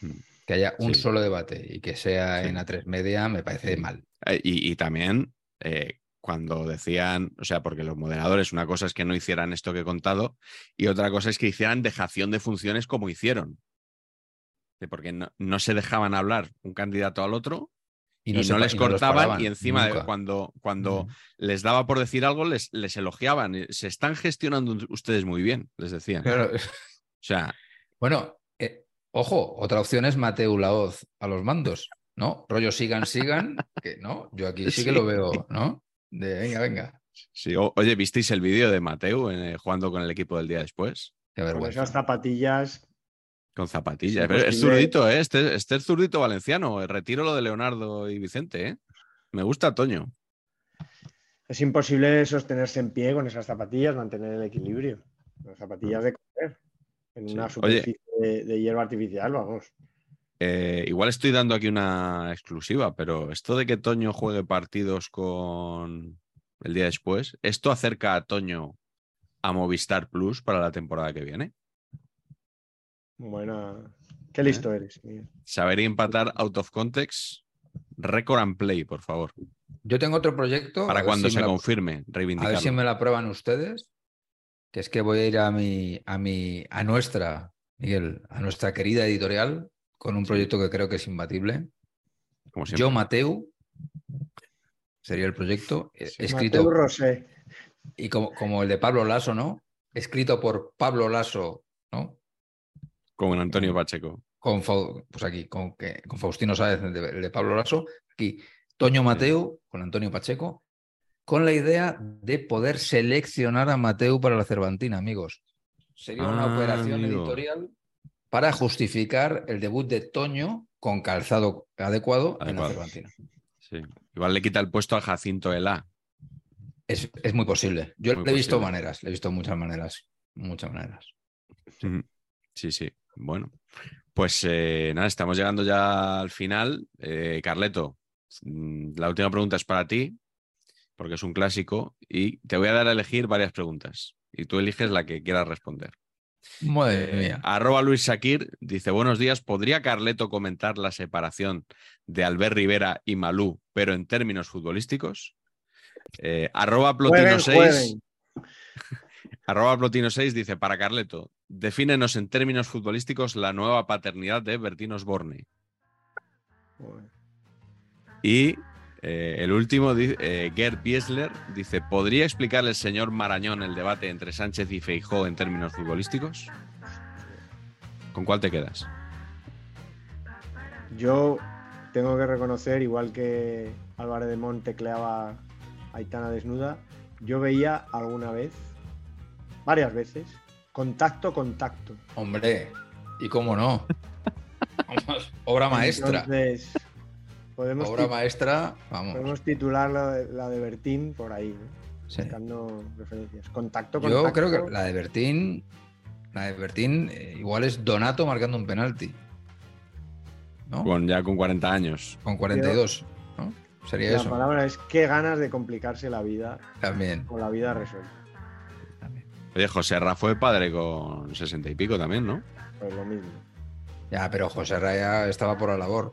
Mm. Que haya un Sí. solo debate y que sea Sí. en A3 Media me parece mal. Eh, Y, y también eh, cuando decían, o sea, porque los moderadores, una cosa es que no hicieran esto que he contado y otra cosa es que hicieran dejación de funciones como hicieron. Porque no, no se dejaban hablar un candidato al otro y no, les y no los cortaban paraban, y encima de cuando, cuando les daba por decir algo les, les elogiaban. Se están gestionando ustedes muy bien, les decían. Claro. O sea, Bueno, ojo, otra opción es Mateu Laoz a los mandos, ¿no? Rollo sigan, sigan, *laughs* que no, yo aquí sí, que Sí. lo veo, ¿no? De venga, venga. sí, o- oye, ¿visteis el vídeo de Mateu eh, jugando con el equipo del día después? Qué Con vergüenza. esas zapatillas. Con zapatillas. Es Pero es imposible. zurdito, ¿eh? Este, este es zurdito valenciano. Eh, Retiro lo de Leonardo y Vicente, ¿eh? Me gusta Toño. Es imposible sostenerse en pie con esas zapatillas, mantener el equilibrio. Las zapatillas de en Sí. una Oye. superficie de, de hierba artificial, vamos. Eh, igual estoy dando aquí una exclusiva, pero esto de que Toño juegue partidos con el día después, ¿esto acerca a Toño a Movistar Plus para la temporada que viene? Buena. Qué ¿Eh? listo eres. Saber empatar out of context, record and play, por favor. Yo tengo otro proyecto. Para cuando si se la- confirme, A ver si me la aprueban ustedes. Que es que voy a ir a mi, a mi, a nuestra, Miguel, a nuestra querida editorial con un proyecto que creo que es imbatible. Como siempre. Yo, Mateu, sería el proyecto, eh, Sí. escrito Mateu Rosé. y como, como el de Pablo Lasso, ¿no? Escrito por Pablo Lasso, ¿no? Con Antonio Pacheco. Con, pues aquí, con, con Faustino Sáez, el de, el de Pablo Lasso. Aquí, Toño Mateu, con Antonio Pacheco, con la idea de poder seleccionar a Mateu para la Cervantina, amigos. Sería una Ah, operación amigo. editorial para justificar el debut de Toño con calzado adecuado, en la. Cervantina. Sí. Igual le quita el puesto al Jacinto Elá. Es, es muy posible. Yo Muy le he visto maneras, le he visto muchas maneras. Muchas maneras. Sí, sí. Bueno, pues eh, nada, estamos llegando ya al final. Eh, Carleto, mm, la última pregunta es para ti, porque es un clásico, y te voy a dar a elegir varias preguntas. Y tú eliges la que quieras responder. Madre Eh, mía. arroba Luis Shakir dice: Buenos días. ¿Podría Carleto comentar la separación de Albert Rivera y Malú, pero en términos futbolísticos? Eh, arroba Plotino6 jueguen. *laughs* Arroba Plotino6 dice, para Carleto, defínenos en términos futbolísticos la nueva paternidad de Bertín Osborne. Joder. Y eh, el último, eh, Gerd Piesler, dice, ¿podría explicarle el señor Marañón el debate entre Sánchez y Feijó en términos futbolísticos? ¿Con cuál te quedas? Yo tengo que reconocer, igual que Álvarez de Mon tecleaba Aitana desnuda, yo veía alguna vez, varias veces, contacto, contacto. Hombre, ¿y cómo no? *laughs* Obra maestra. Entonces, podemos, Obra maestra, vamos. podemos titular la de, la de Bertín por ahí, ¿no? sí. buscando referencias. Contacto, Yo creo que la de Bertín, la de Bertín, eh, igual es Donato marcando un penalti. ¿No? Con, Con, ya con 40 años. 42, ¿no? Sería La eso. palabra es qué ganas de complicarse la vida También. con la vida resuelta. también. Oye, José Ra fue padre con 60 y pico también, ¿no? Pues lo mismo. Ya, pero José Raya estaba por la labor.